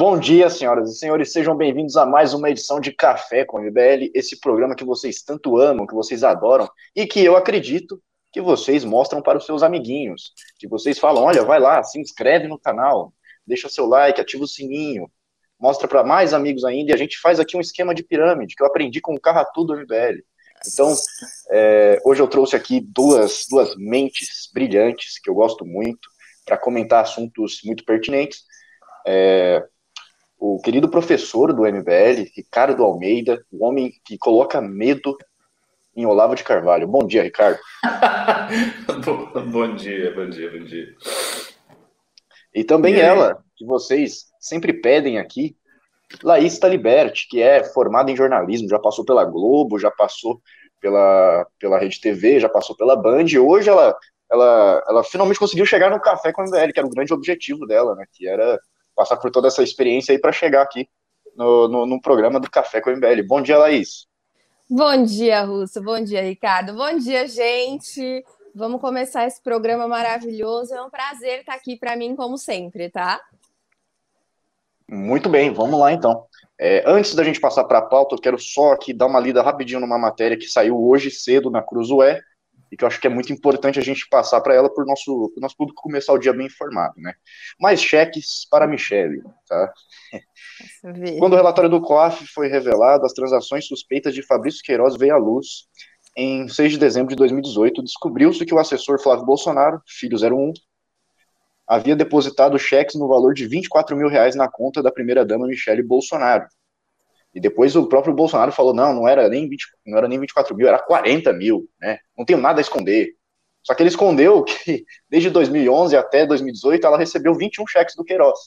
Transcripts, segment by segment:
bom dia, senhoras e senhores. Sejam bem-vindos a mais uma edição de Café com MBL, esse programa que vocês tanto amam, que vocês adoram e que eu acredito que vocês mostram para os seus amiguinhos. Que vocês falam: olha, vai lá, se inscreve no canal, deixa seu like, ativa o sininho, mostra para mais amigos ainda. E a gente faz aqui um esquema de pirâmide que eu aprendi com o Carratu do MBL. Então, é, hoje eu trouxe aqui duas, duas mentes brilhantes que eu gosto muito para comentar assuntos muito pertinentes. É, o querido professor do MBL, Ricardo Almeida, o homem que coloca medo em Olavo de Carvalho. Bom dia, Ricardo. bom dia, bom dia, bom dia. E também e ela, que vocês sempre pedem aqui, Laís Taliberti, que é formada em jornalismo, já passou pela Globo, já passou pela, pela Rede TV, já passou pela Band, e hoje ela, ela, ela finalmente conseguiu chegar no Café com o MBL, que era o grande objetivo dela, né, que era passar por toda essa experiência aí para chegar aqui no, no, no, programa do Café com o MBL. Bom dia, Laís. Bom dia, Russo. Bom dia, Ricardo. Bom dia, gente. Vamos começar esse programa maravilhoso. É um prazer estar aqui para mim, como sempre, tá? Muito bem, vamos lá então. É, antes da gente passar para a pauta, eu quero só aqui dar uma lida rapidinho numa matéria que saiu hoje cedo na Cruzoé e que eu acho que é muito importante a gente passar para ela para o nosso, nosso público começar o dia bem informado, né? Mais cheques para a Michelle, tá? Quando o relatório do COAF foi revelado, as transações suspeitas de Fabrício Queiroz veio à luz em 6 de dezembro de 2018, descobriu-se que o assessor Flávio Bolsonaro, filho 01, havia depositado cheques no valor de 24 mil reais na conta da primeira-dama Michele Bolsonaro. E depois o próprio Bolsonaro falou, não, não era nem 20, não era nem 24 mil, era 40 mil, né? Não tenho nada a esconder. Só que ele escondeu que desde 2011 até 2018 ela recebeu 21 cheques do Queiroz.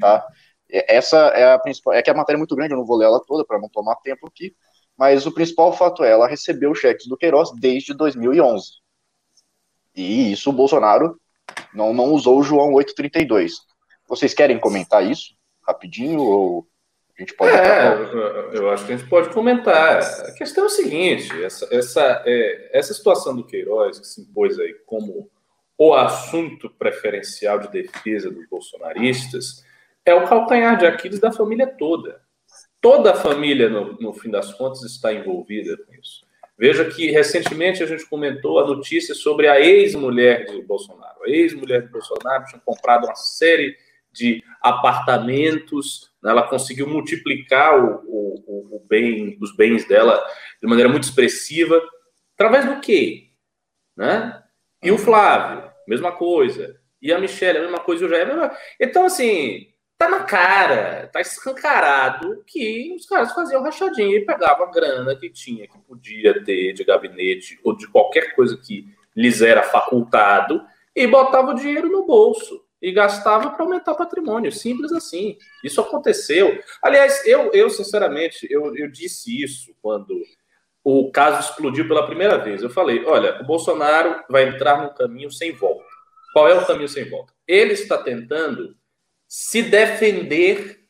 Tá? Essa é a principal, é que a matéria é muito grande, eu não vou ler ela toda para não tomar tempo aqui, mas o principal fato é, ela recebeu cheques do Queiroz desde 2011. E isso o Bolsonaro não, não usou o João 832. Vocês querem comentar isso rapidinho ou a gente pode. É, eu acho que a gente pode comentar. A questão é o seguinte: essa, essa, é, essa situação do Queiroz, que se impôs aí como o assunto preferencial de defesa dos bolsonaristas, é o calcanhar de Aquiles da família toda. Toda a família, no, no fim das contas, está envolvida com isso. Veja que recentemente a gente comentou a notícia sobre a ex-mulher de Bolsonaro. A ex-mulher de Bolsonaro tinha comprado uma série de apartamentos? Ela conseguiu multiplicar o, o, o, bem, os bens dela de maneira muito expressiva. Através do quê? Né? E o Flávio, mesma coisa. E a Michelle, a mesma coisa. E o Jair, mesma... Então, assim, tá na cara, tá escancarado que os caras faziam rachadinha e pegavam a grana que tinha, que podia ter de gabinete ou de qualquer coisa que lhes era facultado e botava o dinheiro no bolso e gastava para aumentar patrimônio, simples assim. Isso aconteceu. Aliás, eu, eu sinceramente, eu, eu disse isso quando o caso explodiu pela primeira vez. Eu falei, olha, o Bolsonaro vai entrar num caminho sem volta. Qual é o caminho sem volta? Ele está tentando se defender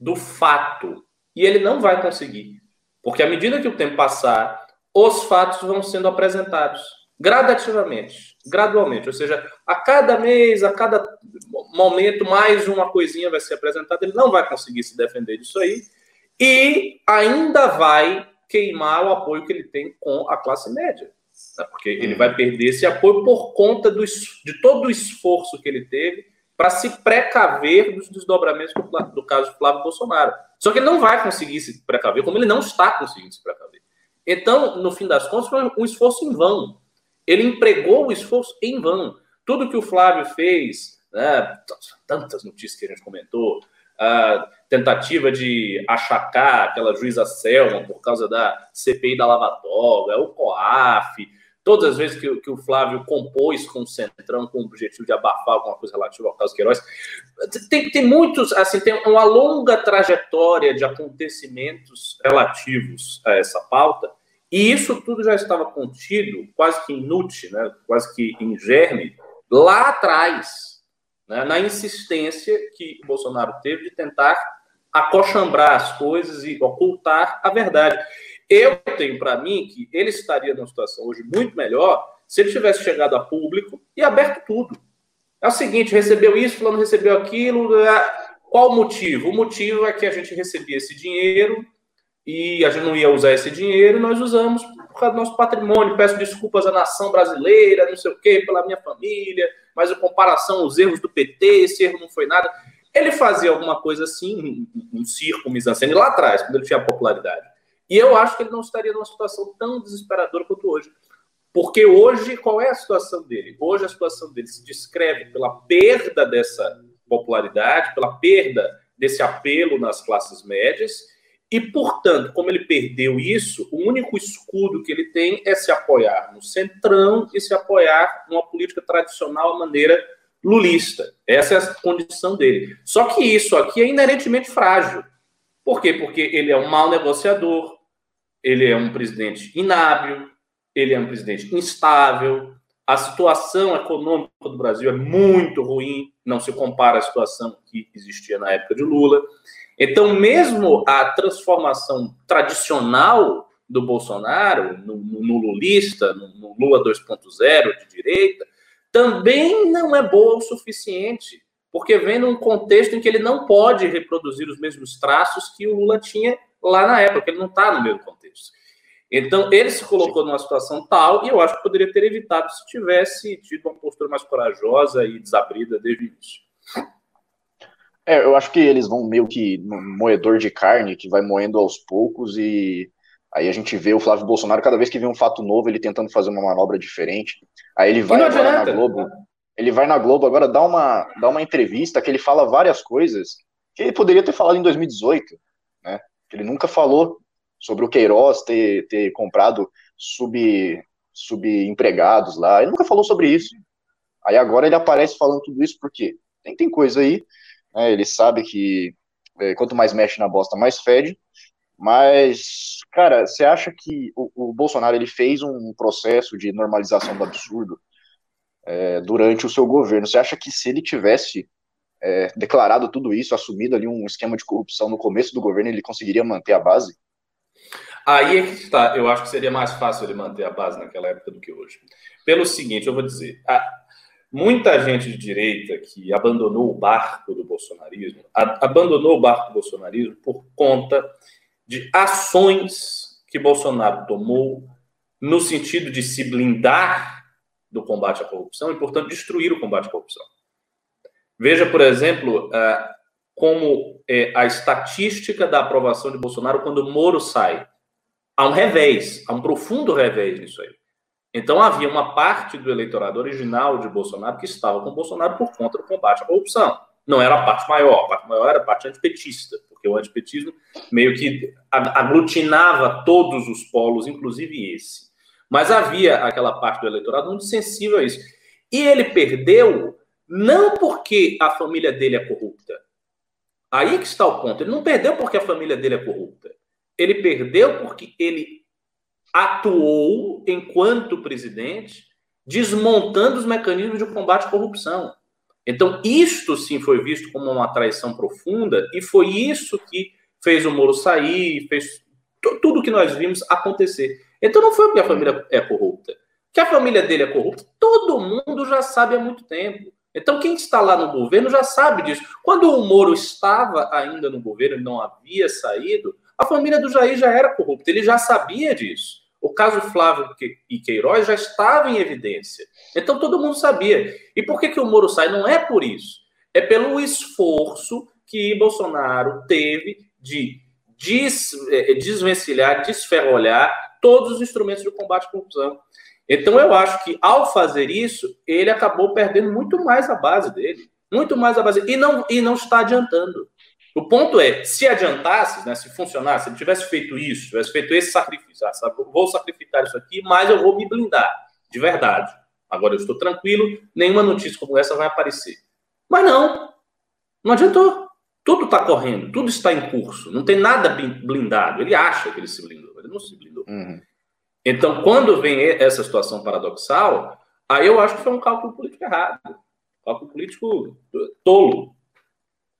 do fato. E ele não vai conseguir. Porque à medida que o tempo passar, os fatos vão sendo apresentados gradativamente, gradualmente. Ou seja, a cada mês, a cada momento, mais uma coisinha vai ser apresentada. Ele não vai conseguir se defender disso aí. E ainda vai queimar o apoio que ele tem com a classe média. Né? Porque ele vai perder esse apoio por conta do, de todo o esforço que ele teve para se precaver dos desdobramentos do, do caso Flávio Bolsonaro. Só que ele não vai conseguir se precaver, como ele não está conseguindo se precaver. Então, no fim das contas, foi um esforço em vão. Ele empregou o esforço em vão. Tudo que o Flávio fez, né, tantas notícias que a gente comentou, a tentativa de achacar aquela juíza Selma por causa da CPI da Lava Toga, o COAF, Todas as vezes que, que, o Flávio compôs com o Centrão com o objetivo de abafar alguma coisa relativa ao caso Queiroz, tem, tem muitos, assim, tem uma longa trajetória de acontecimentos relativos a essa pauta, e isso tudo já estava contido, quase que inútil, né, quase que em germe, lá atrás, né, na insistência que o Bolsonaro teve de tentar acochambrar as coisas e ocultar a verdade. Eu tenho para mim que ele estaria numa situação hoje muito melhor se ele tivesse chegado a público e aberto tudo. É o seguinte, recebeu isso, fulano recebeu aquilo, é, Qual o motivo? O motivo é que a gente recebia esse dinheiro e a gente não ia usar esse dinheiro, nós usamos por causa do nosso patrimônio. Peço desculpas à nação brasileira, não sei o quê, pela minha família, mas em comparação aos erros do PT, esse erro não foi nada. Ele fazia alguma coisa assim, um, um circo, um mise lá atrás, quando ele tinha popularidade. E eu acho que ele não estaria numa situação tão desesperadora quanto hoje. Porque hoje, qual é a situação dele? Hoje a situação dele se descreve pela perda dessa popularidade, pela perda desse apelo nas classes médias, e, portanto, como ele perdeu isso, o único escudo que ele tem é se apoiar no centrão e se apoiar numa política tradicional, maneira lulista. Essa é a condição dele. Só que isso aqui é inerentemente frágil. Por quê? Porque ele é um mau negociador, ele é um presidente inábil, ele é um presidente instável, a situação econômica do Brasil é muito ruim, não se compara à situação que existia na época de Lula. Então, mesmo a transformação tradicional do Bolsonaro, no, no lulista, no, no Lula 2.0 de direita, também não é boa o suficiente, porque vem num contexto em que ele não pode reproduzir os mesmos traços que o Lula tinha lá na época, ele não está no mesmo contexto. Então, ele se colocou numa situação tal, e eu acho que poderia ter evitado se tivesse tido uma postura mais corajosa e desabrida desde o início. É, eu acho que eles vão meio que no moedor de carne, que vai moendo aos poucos, e aí a gente vê o Flávio Bolsonaro, cada vez que vê um fato novo, ele tentando fazer uma manobra diferente. Aí ele vai agora na Globo. Ele vai na Globo agora dar uma, dar uma entrevista que ele fala várias coisas que ele poderia ter falado em 2018, né? Ele nunca falou sobre o Queiroz ter, ter comprado sub, subempregados lá. Ele nunca falou sobre isso. Aí agora ele aparece falando tudo isso porque tem, tem coisa aí né? Ele sabe que é, quanto mais mexe na bosta, mais fede. Mas, cara, você acha que o, o, Bolsonaro ele fez um processo de normalização do absurdo é, durante o seu governo? Você acha que se ele tivesse é, declarado tudo isso, assumido ali um esquema de corrupção no começo do governo, ele conseguiria manter a base? Aí é que está. Eu acho que seria mais fácil ele manter a base naquela época do que hoje. Pelo seguinte, eu vou dizer: a, muita gente de direita que abandonou o barco do bolsonarismo, a, abandonou o barco do bolsonarismo por conta de ações que Bolsonaro tomou no sentido de se blindar do combate à corrupção e, portanto, destruir o combate à corrupção. Veja, por exemplo, uh, como é a estatística da aprovação de Bolsonaro quando Moro sai. Há um revés, há um profundo revés nisso aí. Então havia uma parte do eleitorado original de Bolsonaro que estava com Bolsonaro por conta do combate à corrupção. Não era a parte maior, a parte maior era a parte antipetista, porque o antipetismo meio que aglutinava todos os polos, inclusive esse. Mas havia aquela parte do eleitorado muito sensível a isso. E ele perdeu não porque a família dele é corrupta. Aí que está o ponto. Ele não perdeu porque a família dele é corrupta. Ele perdeu porque ele atuou enquanto presidente desmontando os mecanismos de combate à corrupção. Então, isto sim foi visto como uma traição profunda e foi isso que fez o Moro sair, fez tudo que nós vimos acontecer. Então, não foi porque a família é corrupta. Que a família dele é corrupta, todo mundo já sabe há muito tempo. Então, quem está lá no governo já sabe disso. Quando o Moro estava ainda no governo, e não havia saído, a família do Jair já era corrupta, ele já sabia disso. O caso Flávio e Queiroz já estava em evidência. Então todo mundo sabia. E por que, que o Moro sai? Não é por isso. É pelo esforço que Bolsonaro teve de des, é, desvencilhar, desferrolhar todos os instrumentos de combate à corrupção. Então eu acho que ao fazer isso, ele acabou perdendo muito mais a base dele. Muito mais a base. E não, e não está adiantando. O ponto é, se adiantasse, né, se funcionasse, se ele tivesse feito isso, tivesse feito esse sacrifício, ah, sabe, vou sacrificar isso aqui, mas eu vou me blindar, de verdade. Agora eu estou tranquilo, nenhuma notícia como essa vai aparecer. Mas não, não adiantou. Tudo está correndo, tudo está em curso, não tem nada blindado. Ele acha que ele se blindou, ele não se blindou. Uhum. Então, quando vem essa situação paradoxal, aí eu acho que foi um cálculo político errado. Cálculo político tolo.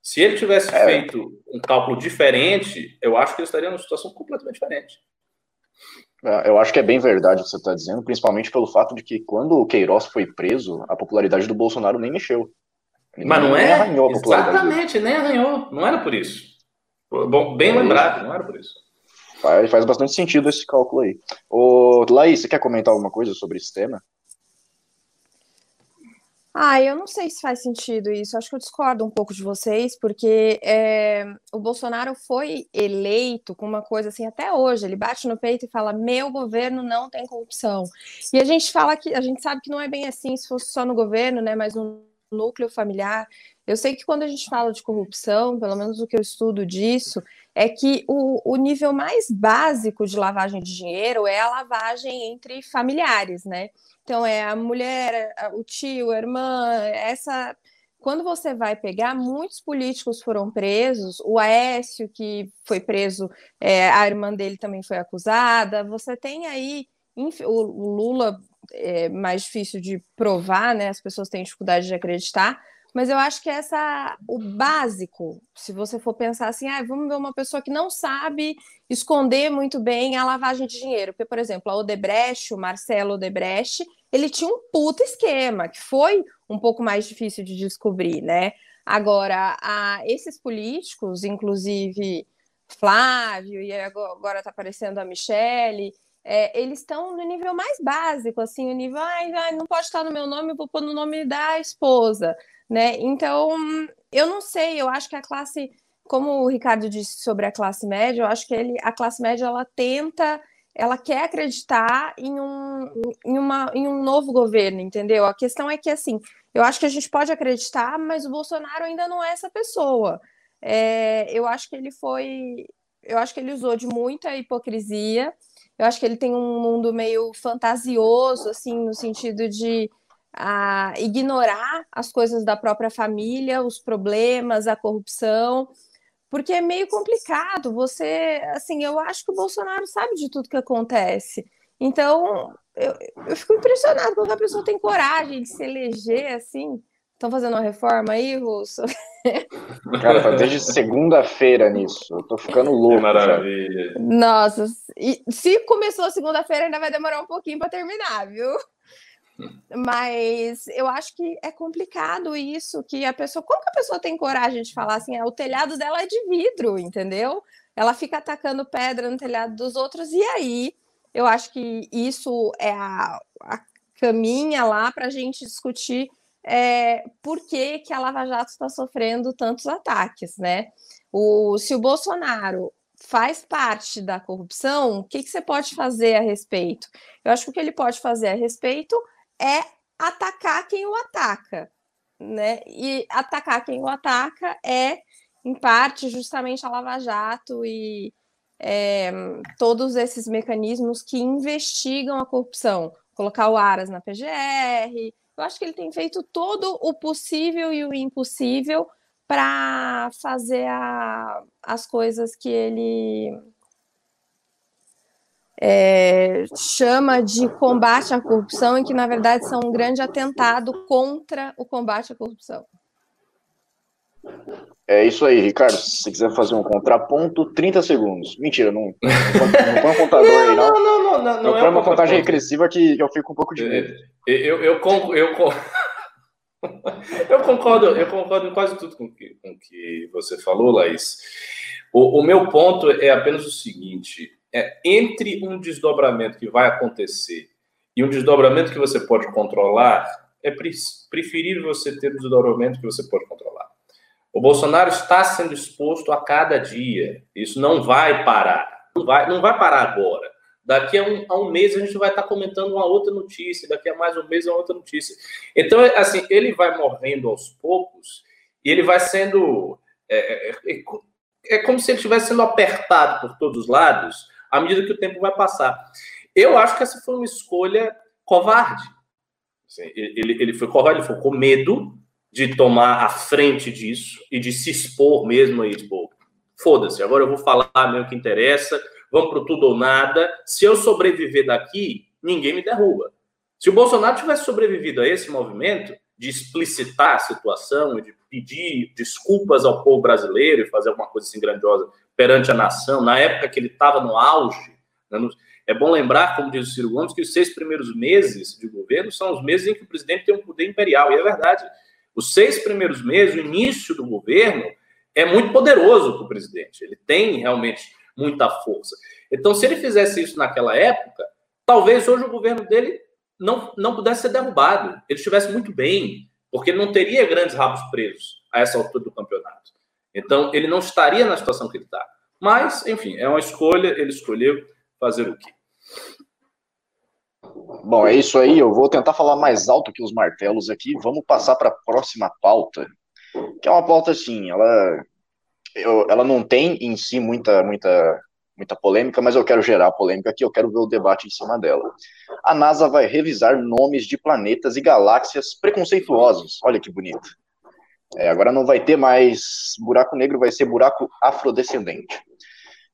Se ele tivesse é. feito um cálculo diferente, eu acho que ele estaria numa situação completamente diferente. É, eu acho que é bem verdade o que você está dizendo, principalmente pelo fato de que quando o Queiroz foi preso, a popularidade do Bolsonaro nem mexeu. Ele Mas não é? Arranhou a Exatamente, nem arranhou. Não era por isso. Bom, bem é lembrado, isso. não era por isso. Faz, faz bastante sentido esse cálculo aí. Ô, Laís, você quer comentar alguma coisa sobre esse tema? Ah, eu não sei se faz sentido isso. Acho que eu discordo um pouco de vocês, porque é, o Bolsonaro foi eleito com uma coisa assim até hoje. Ele bate no peito e fala: meu governo não tem corrupção. E a gente fala que a gente sabe que não é bem assim se fosse só no governo, né? Mas no núcleo familiar. Eu sei que quando a gente fala de corrupção, pelo menos o que eu estudo disso, é que o, o nível mais básico de lavagem de dinheiro é a lavagem entre familiares, né? Então é a mulher, o tio, a irmã, essa. Quando você vai pegar, muitos políticos foram presos. O Aécio, que foi preso, é, a irmã dele também foi acusada. Você tem aí o Lula é mais difícil de provar, né? As pessoas têm dificuldade de acreditar. Mas eu acho que essa o básico, se você for pensar assim, ah, vamos ver uma pessoa que não sabe esconder muito bem a lavagem de dinheiro. Porque, por exemplo, a Odebrecht, o Marcelo Odebrecht, ele tinha um puta esquema, que foi um pouco mais difícil de descobrir, né? Agora, a, esses políticos, inclusive Flávio, e agora está aparecendo a Michele, é, eles estão no nível mais básico, assim, o nível, ai, ai, não pode estar no meu nome, vou pôr no nome da esposa né? Então, eu não sei, eu acho que a classe, como o Ricardo disse sobre a classe média, eu acho que ele, a classe média ela tenta, ela quer acreditar em um, em, uma, em um novo governo, entendeu? A questão é que assim, eu acho que a gente pode acreditar, mas o Bolsonaro ainda não é essa pessoa. É, eu acho que ele foi, eu acho que ele usou de muita hipocrisia. Eu acho que ele tem um mundo meio fantasioso, assim, no sentido de a ignorar as coisas da própria família, os problemas, a corrupção, porque é meio complicado. Você, assim, eu acho que o Bolsonaro sabe de tudo que acontece. Então, eu, eu fico impressionado quando a pessoa tem coragem de se eleger assim. Estão fazendo uma reforma aí, Russo? Cara, tá desde segunda-feira nisso. Eu tô ficando louco. Que maravilha. Nossa, e se começou segunda-feira, ainda vai demorar um pouquinho para terminar, viu? Mas eu acho que é complicado isso, que a pessoa. Como que a pessoa tem coragem de falar assim? Ah, o telhado dela é de vidro, entendeu? Ela fica atacando pedra no telhado dos outros, e aí eu acho que isso é a, a caminha lá para a gente discutir é, por que, que a Lava Jato está sofrendo tantos ataques, né? O, se o Bolsonaro faz parte da corrupção, o que, que você pode fazer a respeito? Eu acho que o que ele pode fazer a respeito é atacar quem o ataca, né? E atacar quem o ataca é, em parte, justamente a Lava Jato e é, todos esses mecanismos que investigam a corrupção. Colocar o Aras na PGR. Eu acho que ele tem feito todo o possível e o impossível para fazer a, as coisas que ele é, chama de combate à corrupção e que, na verdade, são um grande atentado contra o combate à corrupção. É isso aí, Ricardo. Se você quiser fazer um contraponto, 30 segundos. Mentira, não, não, põe um contador não, aí, não. Não, não, não. Não, não, não é uma contagem regressiva que, que eu fico um pouco de medo. Eu, eu, eu, eu, eu concordo, eu concordo em quase tudo com que, o que você falou, Laís. O, o meu ponto é apenas o seguinte: é, entre um desdobramento que vai acontecer e um desdobramento que você pode controlar, é preferível você ter um desdobramento que você pode controlar. O Bolsonaro está sendo exposto a cada dia. Isso não vai parar. Não vai, não vai parar agora. Daqui a um, a um mês a gente vai estar comentando uma outra notícia. Daqui a mais um mês uma outra notícia. Então, assim, ele vai morrendo aos poucos e ele vai sendo. É, é, é, é como se ele estivesse sendo apertado por todos os lados à medida que o tempo vai passar. Eu acho que essa foi uma escolha covarde. Assim, ele, ele foi covarde, ele foi com medo de tomar a frente disso e de se expor mesmo aí, tipo, foda-se, agora eu vou falar mesmo que interessa, vamos pro tudo ou nada. Se eu sobreviver daqui, ninguém me derruba. Se o Bolsonaro tivesse sobrevivido a esse movimento de explicitar a situação de pedir desculpas ao povo brasileiro e fazer alguma coisa assim grandiosa perante a nação, na época que ele estava no auge. Né, no, é bom lembrar, como diz o Ciro Gomes, que os seis primeiros meses de governo são os meses em que o presidente tem um poder imperial, e é verdade. Os seis primeiros meses, o início do governo, é muito poderoso para o presidente. Ele tem realmente muita força. Então, se ele fizesse isso naquela época, talvez hoje o governo dele não, não pudesse ser derrubado. Ele estivesse muito bem, porque ele não teria grandes rabos presos a essa altura do campeonato. Então, ele não estaria na situação que ele está. Mas, enfim, é uma escolha, ele escolheu fazer o quê? Bom, é isso aí. Eu vou tentar falar mais alto que os martelos aqui. Vamos passar para a próxima pauta, que é uma pauta assim, ela, eu, ela não tem em si muita, muita, muita polêmica, mas eu quero gerar polêmica aqui. Eu quero ver o debate em cima dela. A NASA vai revisar nomes de planetas e galáxias preconceituosos. Olha que bonito. É, agora não vai ter mais buraco negro, vai ser buraco afrodescendente.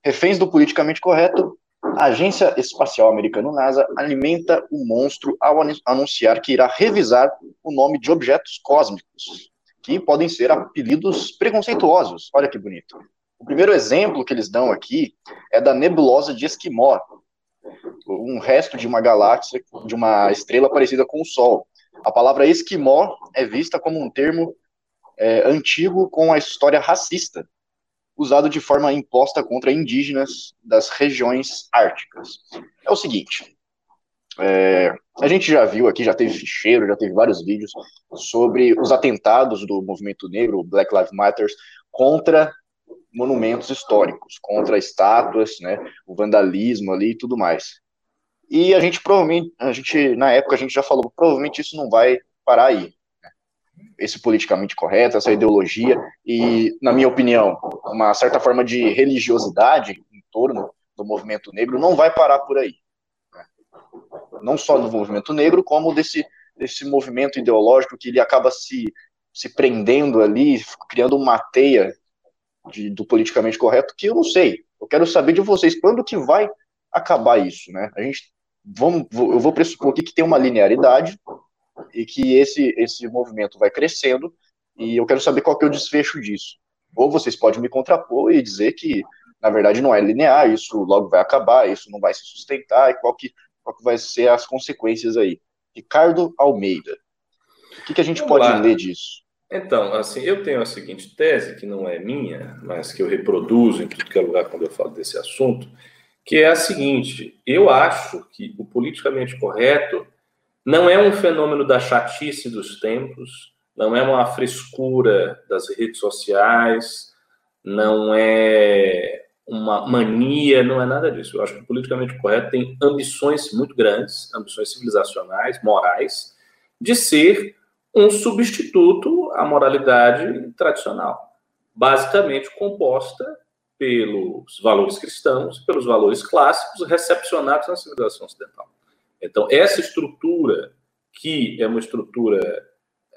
Reféns do politicamente correto, a Agência Espacial Americana NASA alimenta o monstro ao anunciar que irá revisar o nome de objetos cósmicos, que podem ser apelidos preconceituosos. Olha que bonito. O primeiro exemplo que eles dão aqui é da nebulosa de Esquimó, um resto de uma galáxia, de uma estrela parecida com o Sol. A palavra esquimó é vista como um termo é, antigo com a história racista, usado de forma imposta contra indígenas das regiões árticas. É o seguinte, é, a gente já viu aqui, já teve ficheiro, já teve vários vídeos sobre os atentados do movimento negro, Black Lives Matter, contra monumentos históricos, contra estátuas, né, o vandalismo ali e tudo mais. E a gente provavelmente, a gente na época a gente já falou, provavelmente isso não vai parar aí esse politicamente correto, essa ideologia e, na minha opinião, uma certa forma de religiosidade em torno do movimento negro não vai parar por aí. Né? Não só do movimento negro, como desse, desse movimento ideológico que ele acaba se, se prendendo ali, criando uma teia de, do politicamente correto que eu não sei. Eu quero saber de vocês quando que vai acabar isso, né? A gente vamos, eu vou pressupor aqui que tem uma linearidade e que esse, esse movimento vai crescendo, e eu quero saber qual que é o desfecho disso. Ou vocês podem me contrapor e dizer que, na verdade, não é linear, isso logo vai acabar, isso não vai se sustentar, e qual que, qual que vai ser as consequências aí. Ricardo Almeida, o que, que a gente Vamos pode lá. ler disso? Então, assim, eu tenho a seguinte tese, que não é minha, mas que eu reproduzo em tudo que é lugar quando eu falo desse assunto, que é a seguinte: eu acho que o politicamente correto não é um fenômeno da chatice dos tempos, não é uma frescura das redes sociais, não é uma mania, não é nada disso. Eu acho que o politicamente correto tem ambições muito grandes, ambições civilizacionais, morais, de ser um substituto à moralidade tradicional, basicamente composta pelos valores cristãos, pelos valores clássicos recepcionados na civilização ocidental. Então, essa estrutura, que é uma estrutura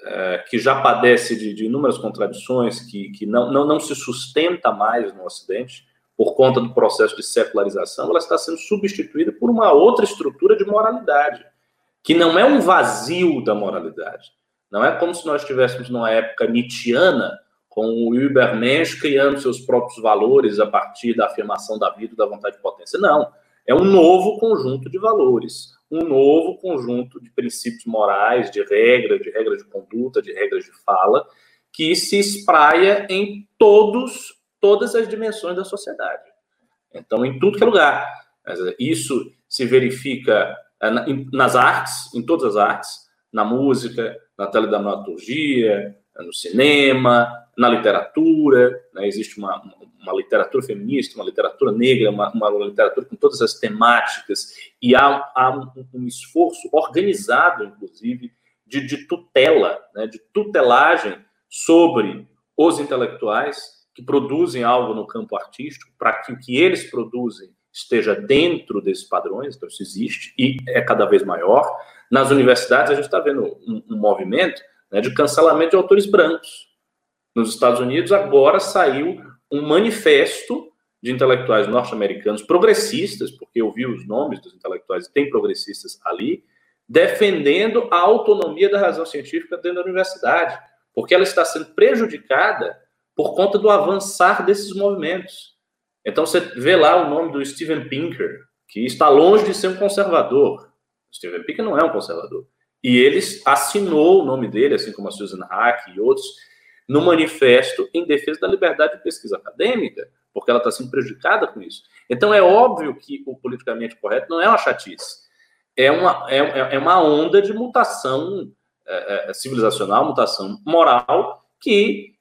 é, que já padece de, de, inúmeras contradições, que, que não, não, não se sustenta mais no Ocidente, por conta do processo de secularização, ela está sendo substituída por uma outra estrutura de moralidade, que não é um vazio da moralidade. Não é como se nós estivéssemos numa época nietzschiana, com o Übermensch criando seus próprios valores a partir da afirmação da vida e da vontade de potência. Não. É um novo conjunto de valores, um novo conjunto de princípios morais, de regras, de regras de conduta, de regras de fala, que se espraia em todos, todas as dimensões da sociedade. Então, em tudo que é lugar. Isso se verifica eh, nas artes, em todas as artes, na música, na teledramaturgia, no cinema, na literatura. Né? Existe uma, uma literatura feminista, uma literatura negra, uma, uma literatura com todas as temáticas, e há, há um, um, esforço organizado, inclusive, de, de tutela, né, de tutelagem sobre os intelectuais que produzem algo no campo artístico, para que o que eles produzem esteja dentro desses padrões, então isso existe e é cada vez maior. Nas universidades, a gente está vendo um, um movimento né, de cancelamento de autores brancos. Nos Estados Unidos, agora saiu um manifesto de intelectuais norte-americanos progressistas, porque eu vi os nomes dos intelectuais tem progressistas ali, defendendo a autonomia da razão científica dentro da universidade, porque ela está sendo prejudicada por conta do avançar desses movimentos. Então você vê lá o nome do Steven Pinker, que está longe de ser um conservador. Steven Pinker não é um conservador. E ele assinou o nome dele, assim como a Susan Hack e outros, no manifesto em defesa da liberdade de pesquisa acadêmica, porque ela está sendo prejudicada com isso. Então é óbvio que o politicamente correto não é uma chatice, é uma, é, é, é uma onda de mutação é, é, civilizacional, mutação moral, que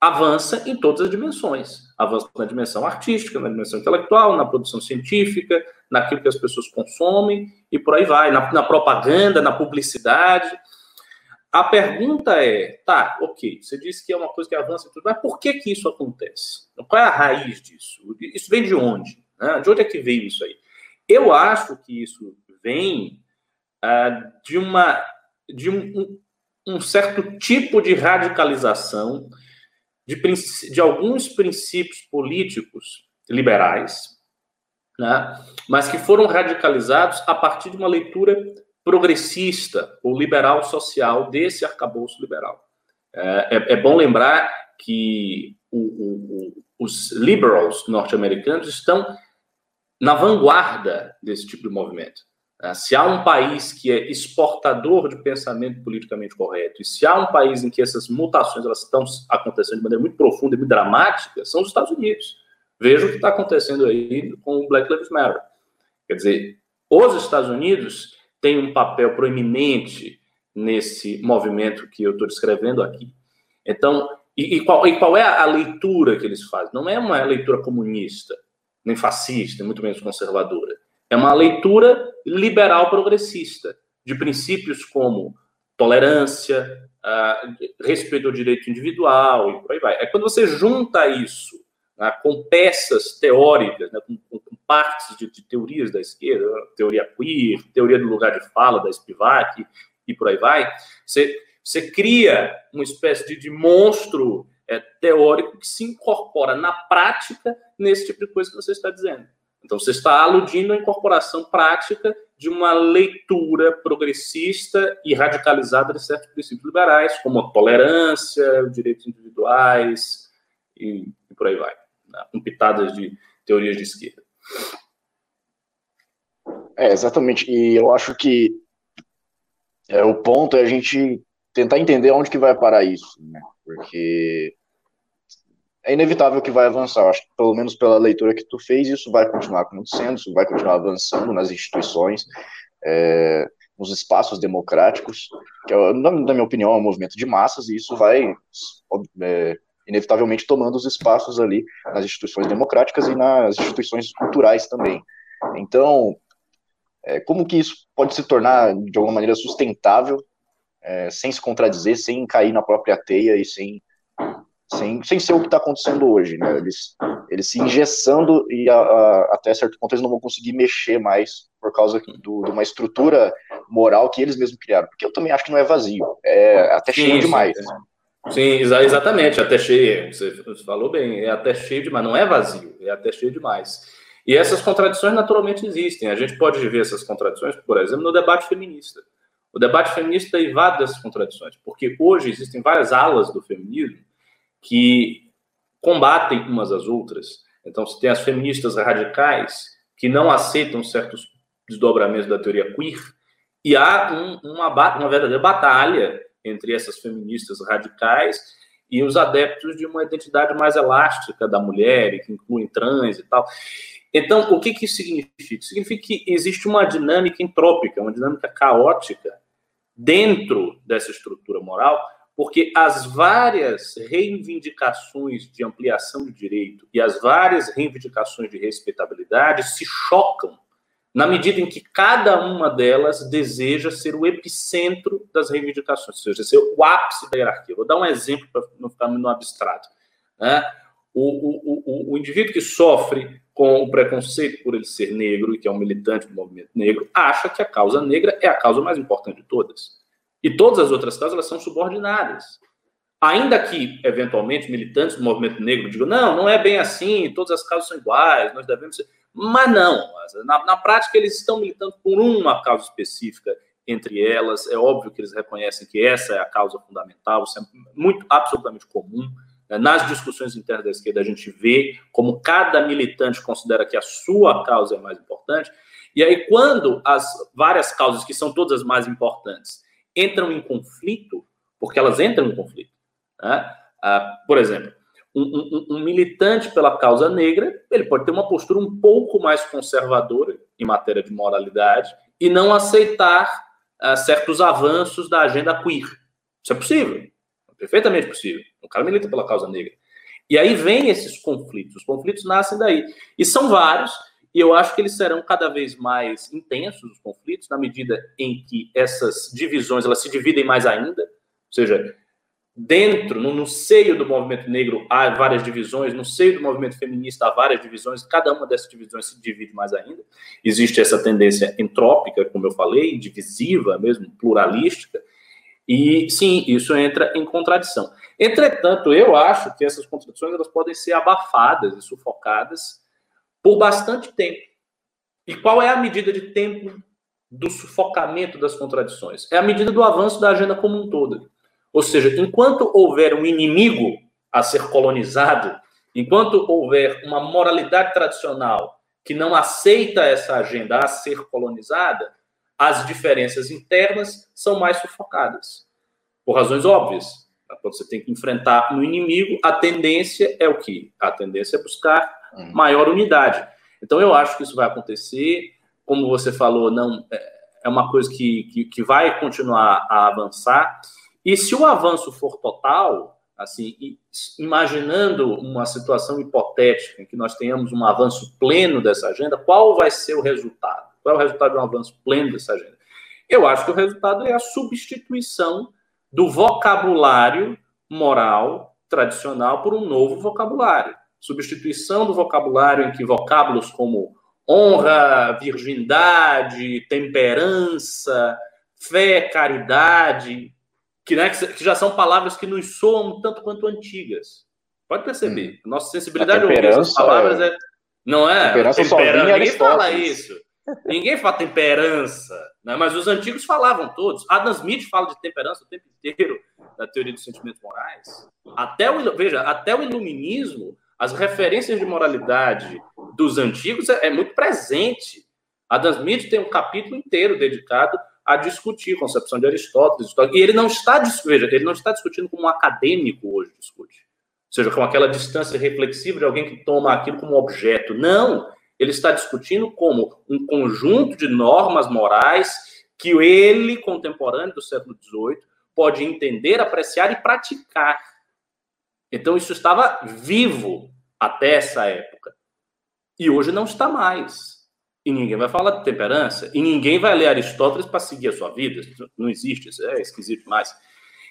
avança em todas as dimensões. Avança na dimensão artística, na dimensão intelectual, na produção científica, naquilo que as pessoas consomem e por aí vai, na, na propaganda, na publicidade. A pergunta é, tá, ok, você disse que é uma coisa que avança e tudo, mas por que que isso acontece? Qual é a raiz disso? Isso vem de onde? Né? De onde é que veio isso aí? Eu acho que isso vem uh, de uma de um, um, certo tipo de radicalização de, de alguns princípios políticos liberais, né? mas que foram radicalizados a partir de uma leitura progressista ou liberal social desse arcabouço liberal. É, é, é bom lembrar que o, o, o, os liberals norte-americanos estão na vanguarda desse tipo de movimento. É, se há um país que é exportador de pensamento politicamente correto, e se há um país em que essas mutações elas estão acontecendo de maneira muito profunda e muito dramática, são os Estados Unidos. Veja o que está acontecendo aí com o Black Lives Matter. Quer dizer, os Estados Unidos tem um papel proeminente nesse movimento que eu estou descrevendo aqui. Então, e, e, qual, e, qual, é a leitura que eles fazem? Não é uma leitura comunista, nem fascista, muito menos conservadora. É uma leitura liberal progressista, de princípios como tolerância, uh, respeito ao direito individual e por aí vai. É quando você junta isso né, com peças teóricas, né, com, com, partes de, de, teorias da esquerda, teoria queer, teoria do lugar de fala da Spivak e por aí vai, você, você cria uma espécie de, de monstro é, teórico que se incorpora na prática nesse tipo de coisa que você está dizendo. Então, você está aludindo à incorporação prática de uma leitura progressista e radicalizada de certos princípios liberais, como a tolerância, direitos individuais e, e por aí vai né, com pitadas de teorias de esquerda. É, exatamente. E eu acho que é, o ponto é a gente tentar entender onde que vai parar isso, né? Porque é inevitável que vai avançar. Eu acho que, pelo menos pela leitura que tu fez, isso vai continuar acontecendo, isso vai continuar avançando nas instituições, é, nos espaços democráticos, que, é, na minha opinião, é um movimento de massas, e isso vai é, inevitavelmente tomando os espaços ali nas instituições democráticas e nas instituições culturais também. Então, é, como que isso pode se tornar de alguma maneira sustentável, é, sem se contradizer, sem cair na própria teia e sem, sem, sem ser o que está acontecendo hoje, né? Eles, eles se engessando e a, a, até certo ponto eles não vão conseguir mexer mais por causa do, de uma estrutura moral que eles mesmos criaram. Porque eu também acho que não é vazio, é até cheio demais. Sim, Sim, exatamente, até cheio, você falou bem, é até cheio demais, não é vazio, é até cheio demais. E essas contradições naturalmente existem. A gente pode ver essas contradições, por exemplo, no debate feminista. O debate feminista é evade dessas contradições, porque hoje existem várias alas do feminismo que combatem umas às outras. Então, você tem as feministas radicais que não aceitam certos desdobramentos da teoria queer, e há um, uma, uma verdadeira batalha entre essas feministas radicais e os adeptos de uma identidade mais elástica da mulher, que incluem trans e tal. Então, o que, que isso significa? Significa que existe uma dinâmica entrópica, uma dinâmica caótica dentro dessa estrutura moral, porque as várias reivindicações de ampliação de direito e as várias reivindicações de respeitabilidade se chocam na medida em que cada uma delas deseja ser o epicentro das reivindicações, ou seja, ser o ápice da hierarquia. Vou dar um exemplo para não ficar no abstrato. Né? O, o, o, o, indivíduo que sofre com o preconceito por ele ser negro e que é um militante do movimento negro, acha que a causa negra é a causa mais importante de todas. E todas as outras causas elas são subordinadas. Ainda que, eventualmente, militantes do movimento negro digam, não, não é bem assim, todas as causas são iguais, nós devemos ser... Mas não, na, na prática eles estão militando por uma causa específica entre elas. É óbvio que eles reconhecem que essa é a causa fundamental, isso é muito absolutamente comum. Nas discussões internas da esquerda, a gente vê como cada militante considera que a sua causa é mais importante. E aí, quando as várias causas, que são todas as mais importantes, entram em conflito, porque elas entram em conflito, né? ah, por exemplo, um, um, um, militante pela causa negra, ele pode ter uma postura um pouco mais conservadora em matéria de moralidade e não aceitar ah, certos avanços da agenda queer. Isso é possível, é perfeitamente possível. O cara milita pela causa negra. E aí vem esses conflitos. Os conflitos nascem daí. E são vários, e eu acho que eles serão cada vez mais intensos, os conflitos, na medida em que essas divisões elas se dividem mais ainda. Ou seja, dentro, no, no, seio do movimento negro, há várias divisões, no seio do movimento feminista há várias divisões, cada uma dessas divisões se divide mais ainda. Existe essa tendência entrópica, como eu falei, divisiva, mesmo pluralística, e sim, isso entra em contradição. Entretanto, eu acho que essas contradições elas podem ser abafadas e sufocadas por bastante tempo. E qual é a medida de tempo do sufocamento das contradições? É a medida do avanço da agenda como um todo. Ou seja, enquanto houver um inimigo a ser colonizado, enquanto houver uma moralidade tradicional que não aceita essa agenda a ser colonizada, as diferenças internas são mais sufocadas. Por razões óbvias. Quando você tem que enfrentar um inimigo, a tendência é o que? A tendência é buscar hum. maior unidade. Então, eu acho que isso vai acontecer. Como você falou, não é, é uma coisa que, que, que vai continuar a avançar. E se o avanço for total, assim, imaginando uma situação hipotética em que nós tenhamos um avanço pleno dessa agenda, qual vai ser o resultado? Qual é o resultado de um avanço pleno dessa agenda? Eu acho que o resultado é a substituição do vocabulário moral tradicional por um novo vocabulário. Substituição do vocabulário em que vocábulos como honra, virgindade, temperança, fé, caridade, que, né, que já são palavras que nos soam tanto quanto antigas. Pode perceber. Hum. Nossa sensibilidade a essas palavras é... Não é? Temperança, temperança ninguém fala isso. Ninguém fala temperança. Né? Mas os antigos falavam todos. Adam Smith fala de temperança o tempo inteiro na teoria dos sentimentos morais. Até o, veja, até o iluminismo, as referências de moralidade dos antigos é, é muito presente. Adam Smith tem um capítulo inteiro dedicado a discutir a concepção de Aristóteles. E ele não está, veja, ele não está discutindo como um acadêmico hoje discute. Ou seja, com aquela distância reflexiva de alguém que toma aquilo como objeto. Não! Ele está discutindo como um conjunto de normas morais que ele, contemporâneo do século XVIII, pode entender, apreciar e praticar. Então, isso estava vivo até essa época. E hoje não está mais. E ninguém vai falar de temperança. E ninguém vai ler Aristóteles para seguir a sua vida. Não existe, isso é esquisito demais.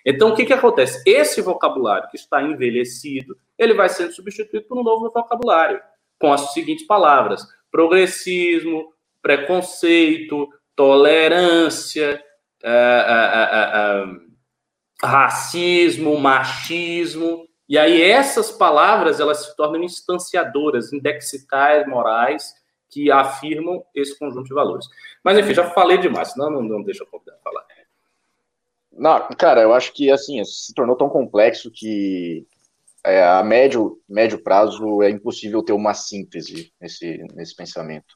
Então, o que, que acontece? Esse vocabulário que está envelhecido, ele vai sendo substituído por um novo vocabulário, com as seguintes palavras: progressismo, preconceito, tolerância, é, é, é, racismo, machismo. E aí essas palavras elas se tornam instanciadoras, indexicais, morais, que afirmam esse conjunto de valores. Mas, enfim, já falei demais, senão não, não deixa eu falar. Não, cara, eu acho que, assim, se tornou tão complexo que é, a médio, médio prazo é impossível ter uma síntese nesse, nesse pensamento.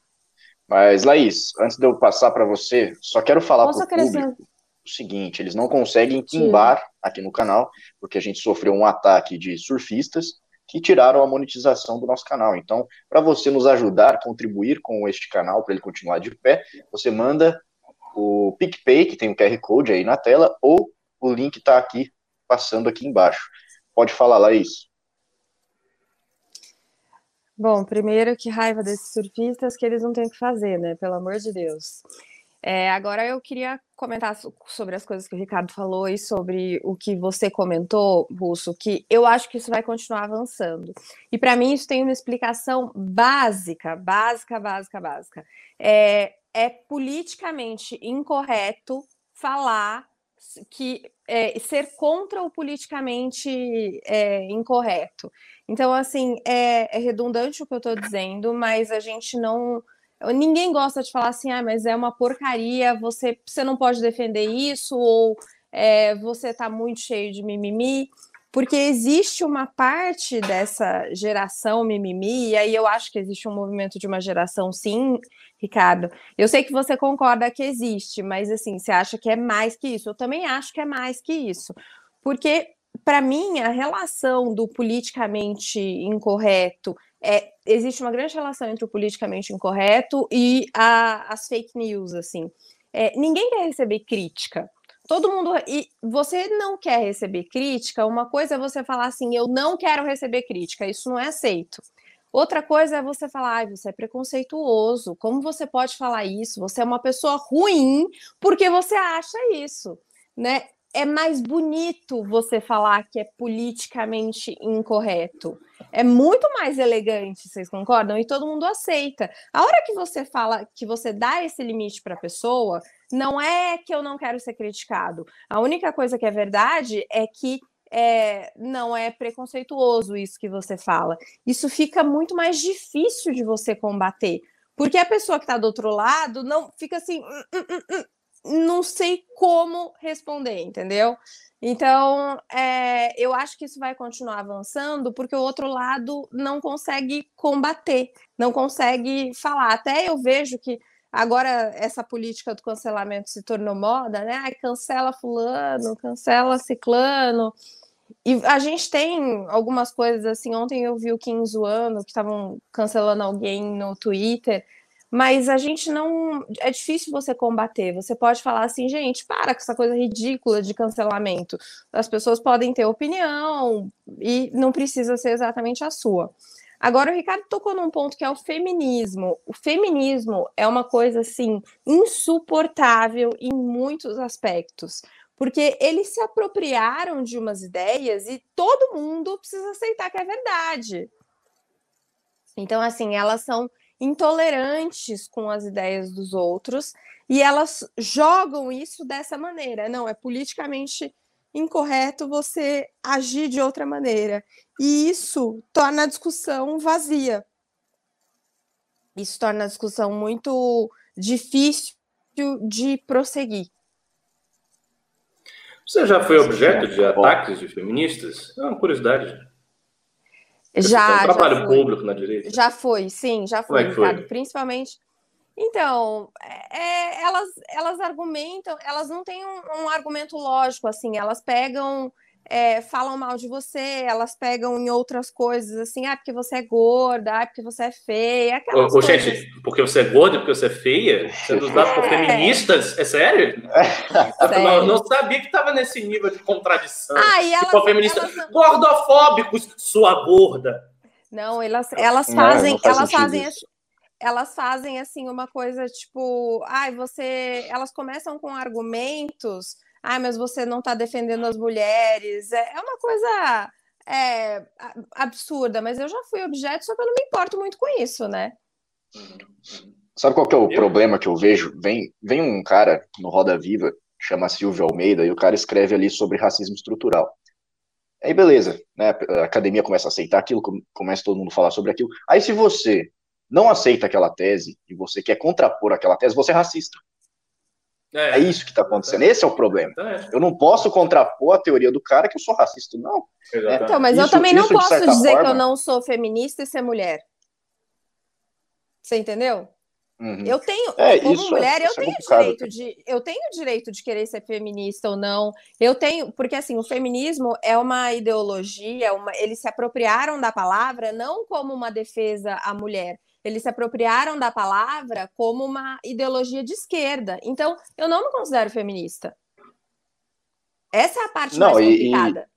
Mas, Laís, antes de eu passar para você, só quero falar para o público o seguinte, eles não conseguem timbar aqui no canal, porque a gente sofreu um ataque de surfistas, que tiraram a monetização do nosso canal. Então, para você nos ajudar, contribuir com este canal, para ele continuar de pé, você manda o PicPay, que tem o QR Code aí na tela, ou o link está aqui, passando aqui embaixo. Pode falar, Laís. Bom, primeiro, que raiva desses surfistas que eles não têm o que fazer, né? Pelo amor de Deus. É, agora eu queria comentar sobre as coisas que o Ricardo falou e sobre o que você comentou, Russo, que eu acho que isso vai continuar avançando. E para mim isso tem uma explicação básica, básica, básica, básica. É, é politicamente incorreto falar que é, ser contra o politicamente é, incorreto. Então, assim, é, é redundante o que eu estou dizendo, mas a gente não Ninguém gosta de falar assim, ah, mas é uma porcaria, você, você não pode defender isso, ou é, você está muito cheio de mimimi. porque existe uma parte dessa geração mimimi, e aí eu acho que existe um movimento de uma geração, sim, Ricardo. Eu sei que você concorda que existe, mas assim, você acha que é mais que isso? Eu também acho que é mais que isso, porque para mim a relação do politicamente incorreto é, existe uma grande relação entre o politicamente incorreto e a, as fake news, assim. É, ninguém quer receber crítica todo mundo. E você não quer receber crítica, uma coisa é você falar assim, eu não quero receber crítica, isso não é aceito. Outra coisa é você falar, ah, você é preconceituoso, como você pode falar isso? Você é uma pessoa ruim porque você acha isso, né? É mais bonito você falar que é politicamente incorreto. É muito mais elegante, vocês concordam? E todo mundo aceita. A hora que você fala, que você dá esse limite para a pessoa, não é que eu não quero ser criticado. A única coisa que é verdade é que é, não é preconceituoso isso que você fala. Isso fica muito mais difícil de você combater. Porque a pessoa que está do outro lado não fica assim, hum, hum, hum, não sei como responder, entendeu? Então, é, eu acho que isso vai continuar avançando porque o outro lado não consegue combater, não consegue falar. Até eu vejo que Agora, essa política do cancelamento se tornou moda, né? Ai, cancela fulano, cancela ciclano. E a gente tem algumas coisas assim. Ontem eu vi o Kim zoando, que estavam cancelando alguém no Twitter, mas a gente não. É difícil você combater. Você pode falar assim, gente, para com essa coisa ridícula de cancelamento. As pessoas podem ter opinião e não precisa ser exatamente a sua. Agora, o Ricardo tocou num ponto que é o feminismo. O feminismo é uma coisa, assim, insuportável em muitos aspectos, porque eles se apropriaram de umas ideias e todo mundo precisa aceitar que é verdade. Então, assim, elas são intolerantes com as ideias dos outros e elas jogam isso dessa maneira. Não, é politicamente incorreto você agir de outra maneira. E isso torna a discussão vazia. Isso torna a discussão muito difícil de prosseguir. Você já foi objeto de ataques de feministas? É uma curiosidade. Já. um trabalho já público na direita? Já foi, sim, já foi, Como é Ricardo. Foi? Principalmente então, é, é, elas, elas argumentam, elas não têm um, um argumento lógico, assim, elas pegam, é, falam mal de você, elas pegam em outras coisas, assim, ah, porque você é gorda, ah, porque você é feia, aquelas ô, ô, Gente, porque você é gorda, porque você é feia? Sendo usado é. por feministas? É sério? sério? Não, não sabia que estava nesse nível de contradição. Ah, e elas, tipo, feminista, elas... gordofóbicos, sua gorda. Não, elas, elas fazem, não, não elas fazem elas fazem assim uma coisa tipo, ai, você, elas começam com argumentos, ai, mas você não está defendendo as mulheres. É, é uma coisa é, absurda, mas eu já fui objeto, só que eu não me importo muito com isso, né? Sabe qual que é o eu... problema que eu vejo? Vem, vem um cara no Roda Viva, chama Silvio Almeida, e o cara escreve ali sobre racismo estrutural. Aí beleza, né? A academia começa a aceitar aquilo, começa todo mundo a falar sobre aquilo. Aí se você não aceita aquela tese e você quer contrapor aquela tese, você é racista. É, é isso que está acontecendo. Esse é o problema. Eu não posso contrapor a teoria do cara que eu sou racista, não. É, então, mas isso, eu também não posso dizer forma... que eu não sou feminista e ser mulher. Você entendeu? Uhum. Eu tenho, é, como isso, é- mulher, eu é tenho direito de, eu tenho direito de querer ser feminista ou não. Eu tenho, porque assim, o feminismo é uma ideologia, uma, eles se apropriaram da palavra não como uma defesa à mulher, eles se apropriaram da palavra como uma ideologia de esquerda. Então, eu não me considero feminista. Essa é a parte não, mais complicada.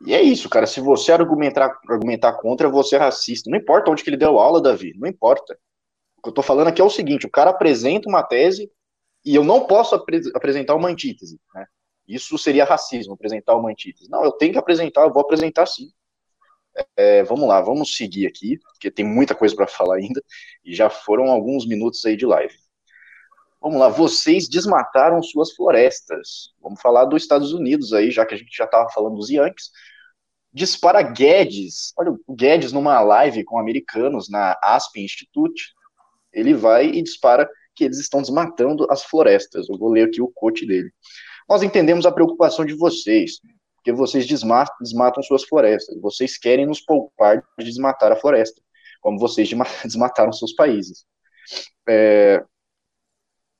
E, e, é isso, cara. Se você argumentar, argumentar contra, você é racista. Não importa onde que ele deu aula, Davi. Não importa. O que eu tô falando aqui é o seguinte: o cara apresenta uma tese e eu não posso apre apresentar uma antítese. Né? Isso seria racismo, apresentar uma antítese. Não, eu tenho que apresentar, eu vou apresentar sim. É, vamos lá, vamos seguir aqui, porque tem muita coisa para falar ainda, e já foram alguns minutos aí de live. Vamos lá, vocês desmataram suas florestas. Vamos falar dos Estados Unidos aí, já que a gente já estava falando dos Yankees. Dispara Guedes, olha, o Guedes numa live com americanos na Aspen Institute, ele vai e dispara que eles estão desmatando as florestas. Eu vou ler aqui o coach dele. Nós entendemos a preocupação de vocês, porque vocês desmatam, desmatam suas florestas. Vocês querem nos poupar de desmatar a floresta, como vocês desmataram seus países. É,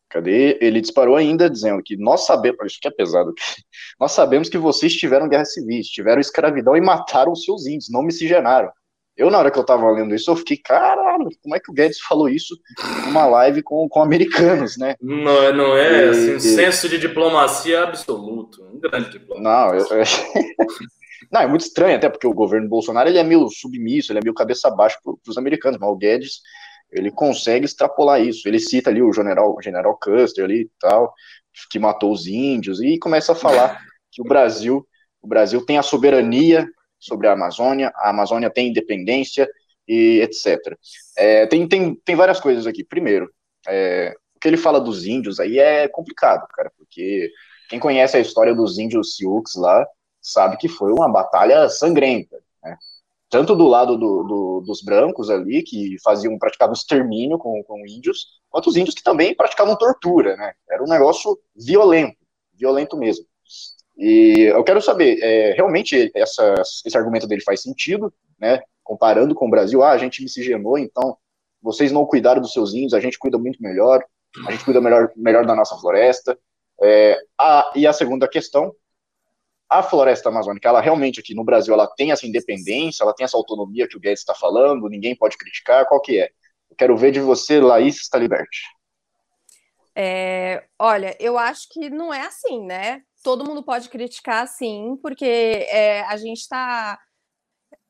cadê? Ele disparou ainda dizendo que nós sabemos, isso que é pesado, nós sabemos que vocês tiveram guerra civil, tiveram escravidão e mataram os seus índios, não miscigenaram. Eu, na hora que eu tava lendo isso, eu fiquei, caralho, como é que o Guedes falou isso numa live com, com americanos, né? Não, não é, e, assim, um senso de diplomacia absoluto, um grande diplomata. Não, eu, não, é muito estranho, até porque o governo Bolsonaro ele é meio submisso, ele é meio cabeça baixa para os americanos, mas o Guedes, ele consegue extrapolar isso. Ele cita ali o general, o general Custer ali e tal, que matou os índios, e começa a falar que o Brasil, o Brasil tem a soberania sobre a Amazônia, a Amazônia tem independência e etc. É, tem, tem, tem várias coisas aqui. Primeiro, é, o que ele fala dos índios aí é complicado, cara, porque quem conhece a história dos índios Sioux lá sabe que foi uma batalha sangrenta, né? tanto do lado do, do, dos brancos ali, que faziam, praticavam extermínio com, com índios, quanto os índios que também praticavam tortura, né? Era um negócio violento, violento mesmo. E eu quero saber, é, realmente essa, esse argumento dele faz sentido, né? Comparando com o Brasil, ah, a gente miscigenou, então vocês não cuidaram dos seus índios, a gente cuida muito melhor, a gente cuida melhor, melhor da nossa floresta. É, a, e a segunda questão, a floresta amazônica, ela realmente aqui no Brasil, ela tem essa independência, ela tem essa autonomia que o Guedes está falando, ninguém pode criticar, qual que é? Eu quero ver de você, Laís Talibert. É, olha, eu acho que não é assim, né? Todo mundo pode criticar, sim, porque é, a gente está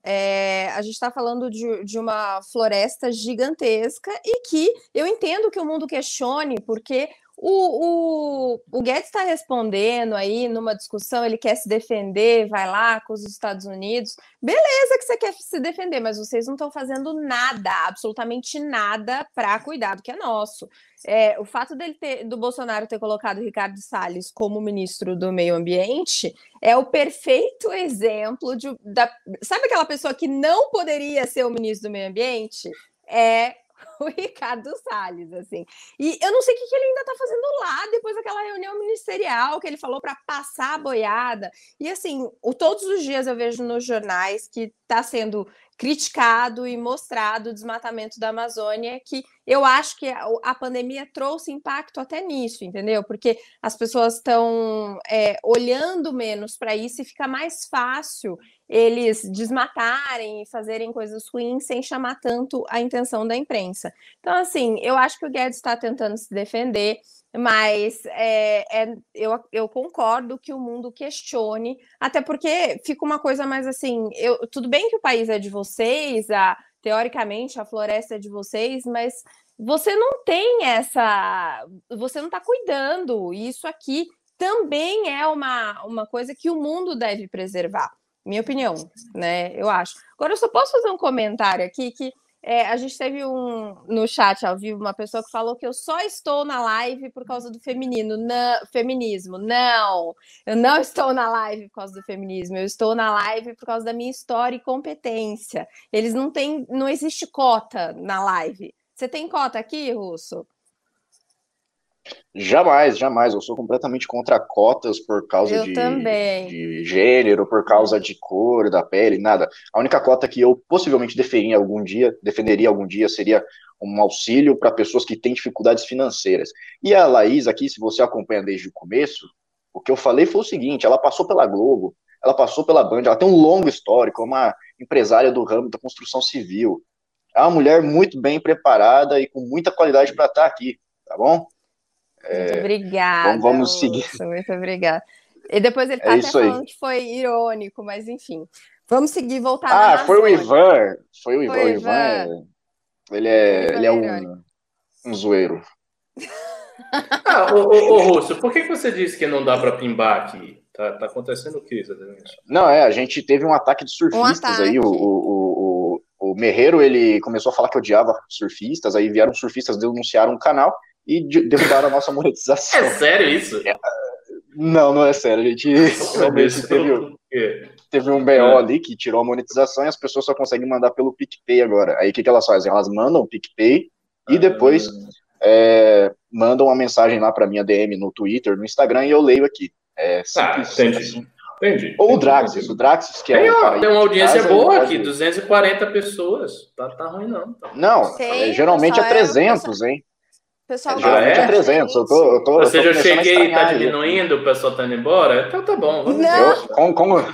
é, a gente está falando de, de, uma floresta gigantesca e que eu entendo que o mundo questione, porque o, o, o Guedes está respondendo aí numa discussão, ele quer se defender, vai lá com os Estados Unidos. Beleza que você quer se defender, mas vocês não estão fazendo nada, absolutamente nada para cuidar do que é nosso. É, o fato dele ter, do Bolsonaro ter colocado Ricardo Salles como ministro do Meio Ambiente é o perfeito exemplo de. Da, sabe aquela pessoa que não poderia ser o ministro do Meio Ambiente? É o Ricardo Salles, assim. E eu não sei o que, ele ainda está fazendo lá depois daquela reunião ministerial que ele falou para passar a boiada. E assim, o, todos os dias eu vejo nos jornais que está sendo criticado e mostrado o desmatamento da Amazônia, que eu acho que a, a pandemia trouxe impacto até nisso, entendeu? Porque as pessoas estão é, olhando menos para isso e fica mais fácil eles desmatarem e fazerem coisas ruins sem chamar tanto a intenção da imprensa. Então, assim, eu acho que o Guedes está tentando se defender, mas é, é, eu, eu concordo que o mundo questione, até porque fica uma coisa mais assim: eu, tudo bem que o país é de vocês, a, teoricamente a floresta é de vocês, mas você não tem essa. Você não está cuidando. Isso aqui também é uma, uma coisa que o mundo deve preservar minha opinião, né? Eu acho. Agora, eu só posso fazer um comentário aqui que é, a gente teve um no chat ao vivo uma pessoa que falou que eu só estou na live por causa do feminino, feminismo. Não, eu não estou na live por causa do feminismo, eu estou na live por causa da minha história e competência. Eles não têm, não existe cota na live. Você tem cota aqui, Russo? Jamais, jamais. Eu sou completamente contra cotas por causa de, de, gênero, por causa de cor da pele, nada. A única cota que eu possivelmente defenderia algum dia, defenderia algum dia, seria um auxílio para pessoas que têm dificuldades financeiras. E a Laís aqui, se você acompanha desde o começo, o que eu falei foi o seguinte: ela passou pela Globo, ela passou pela Band, ela tem um longo histórico, é uma empresária do ramo da construção civil. É uma mulher muito bem preparada e com muita qualidade para estar aqui, tá bom? Muito é, obrigada. Vamos, vamos seguir. Muito obrigada. E depois ele está é até falando aí. que foi irônico, mas enfim. Vamos seguir voltar Ah, foi o Ivan. Foi o Ivan. Foi o Ivan. Ivan ele é, ele é um, um zoeiro. ah, ô, ô, ô Russo, por que você disse que não dá para pimbar aqui? Tá, tá acontecendo o que exatamente? Não, é, a gente teve um ataque de surfistas um ataque. aí. O, o, o, o Merreiro, ele começou a falar que odiava surfistas, aí vieram surfistas, denunciaram o canal e derrubaram a nossa monetização. É sério isso? É, não, não é sério. A gente realmente teve, teve um BO é. ali que tirou a monetização e as pessoas só conseguem mandar pelo PicPay agora. Aí o que, que elas fazem? Elas mandam o PicPay e ah. depois é, mandam uma mensagem lá para minha DM no Twitter, no Instagram e eu leio aqui. É simples, ah, assim. Entendi. Ou o Draxis, o Draxis que é tem, um cara Tem uma audiência casa, boa aqui, 240 pessoas. Tá, tá ruim não. Tá. Não, é, geralmente é 300, hein? Pessoal, geralmente é, é 300. Eu tô, eu tô, Ou seja, eu, eu cheguei e tá diminuindo, o pessoal tá indo embora? Então tá bom. Vamos não. com, com,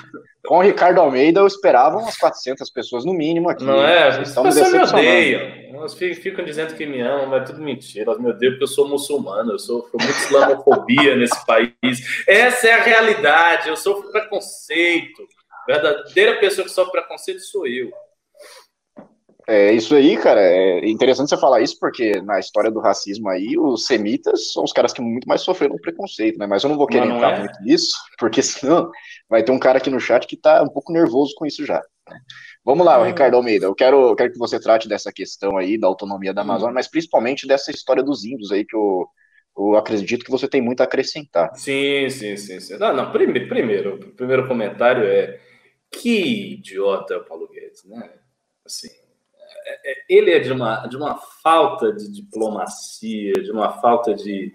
com o Ricardo Almeida, eu esperava umas 400 pessoas no mínimo aqui. Não é? As pessoas me odeiam. Elas ficam dizendo que me amam, mas é tudo mentira. Elas me odeiam porque eu sou muçulmano, eu sofro muita islamofobia nesse país. Essa é a realidade, eu sofro preconceito. A verdadeira pessoa que sofre preconceito sou eu. É isso aí, cara. É interessante você falar isso, porque na história do racismo aí, os semitas são os caras que muito mais sofreram preconceito, né? Mas eu não vou querer entrar é? muito nisso, porque senão vai ter um cara aqui no chat que tá um pouco nervoso com isso já. Né? Vamos lá, é. Ricardo Almeida. Eu quero, eu quero que você trate dessa questão aí da autonomia da Amazônia, hum. mas principalmente dessa história dos índios aí que eu, eu acredito que você tem muito a acrescentar. Sim, sim, sim. sim. Não, não, primeiro, primeiro, o primeiro comentário é que idiota é o Paulo Guedes, né? Assim, ele é de uma, de uma falta de diplomacia, de uma falta de,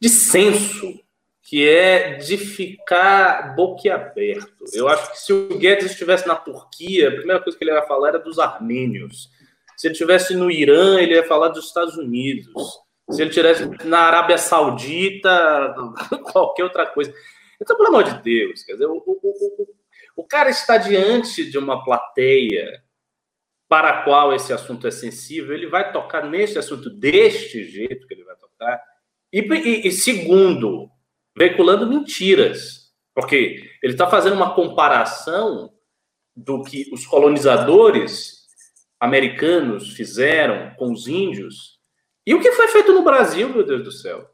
de senso, que é de ficar boquiaberto. Eu acho que se o Guedes estivesse na Turquia, a primeira coisa que ele ia falar era dos armênios. Se ele estivesse no Irã, ele ia falar dos Estados Unidos. Se ele estivesse na Arábia Saudita, qualquer outra coisa. Então, pelo amor de Deus, quer dizer, o, o, o, o cara está diante de uma plateia para a qual esse assunto é sensível, ele vai tocar nesse assunto deste jeito que ele vai tocar. E, e, e segundo, veiculando mentiras, porque ele está fazendo uma comparação do que os colonizadores americanos fizeram com os índios e o que foi feito no Brasil, meu Deus do céu.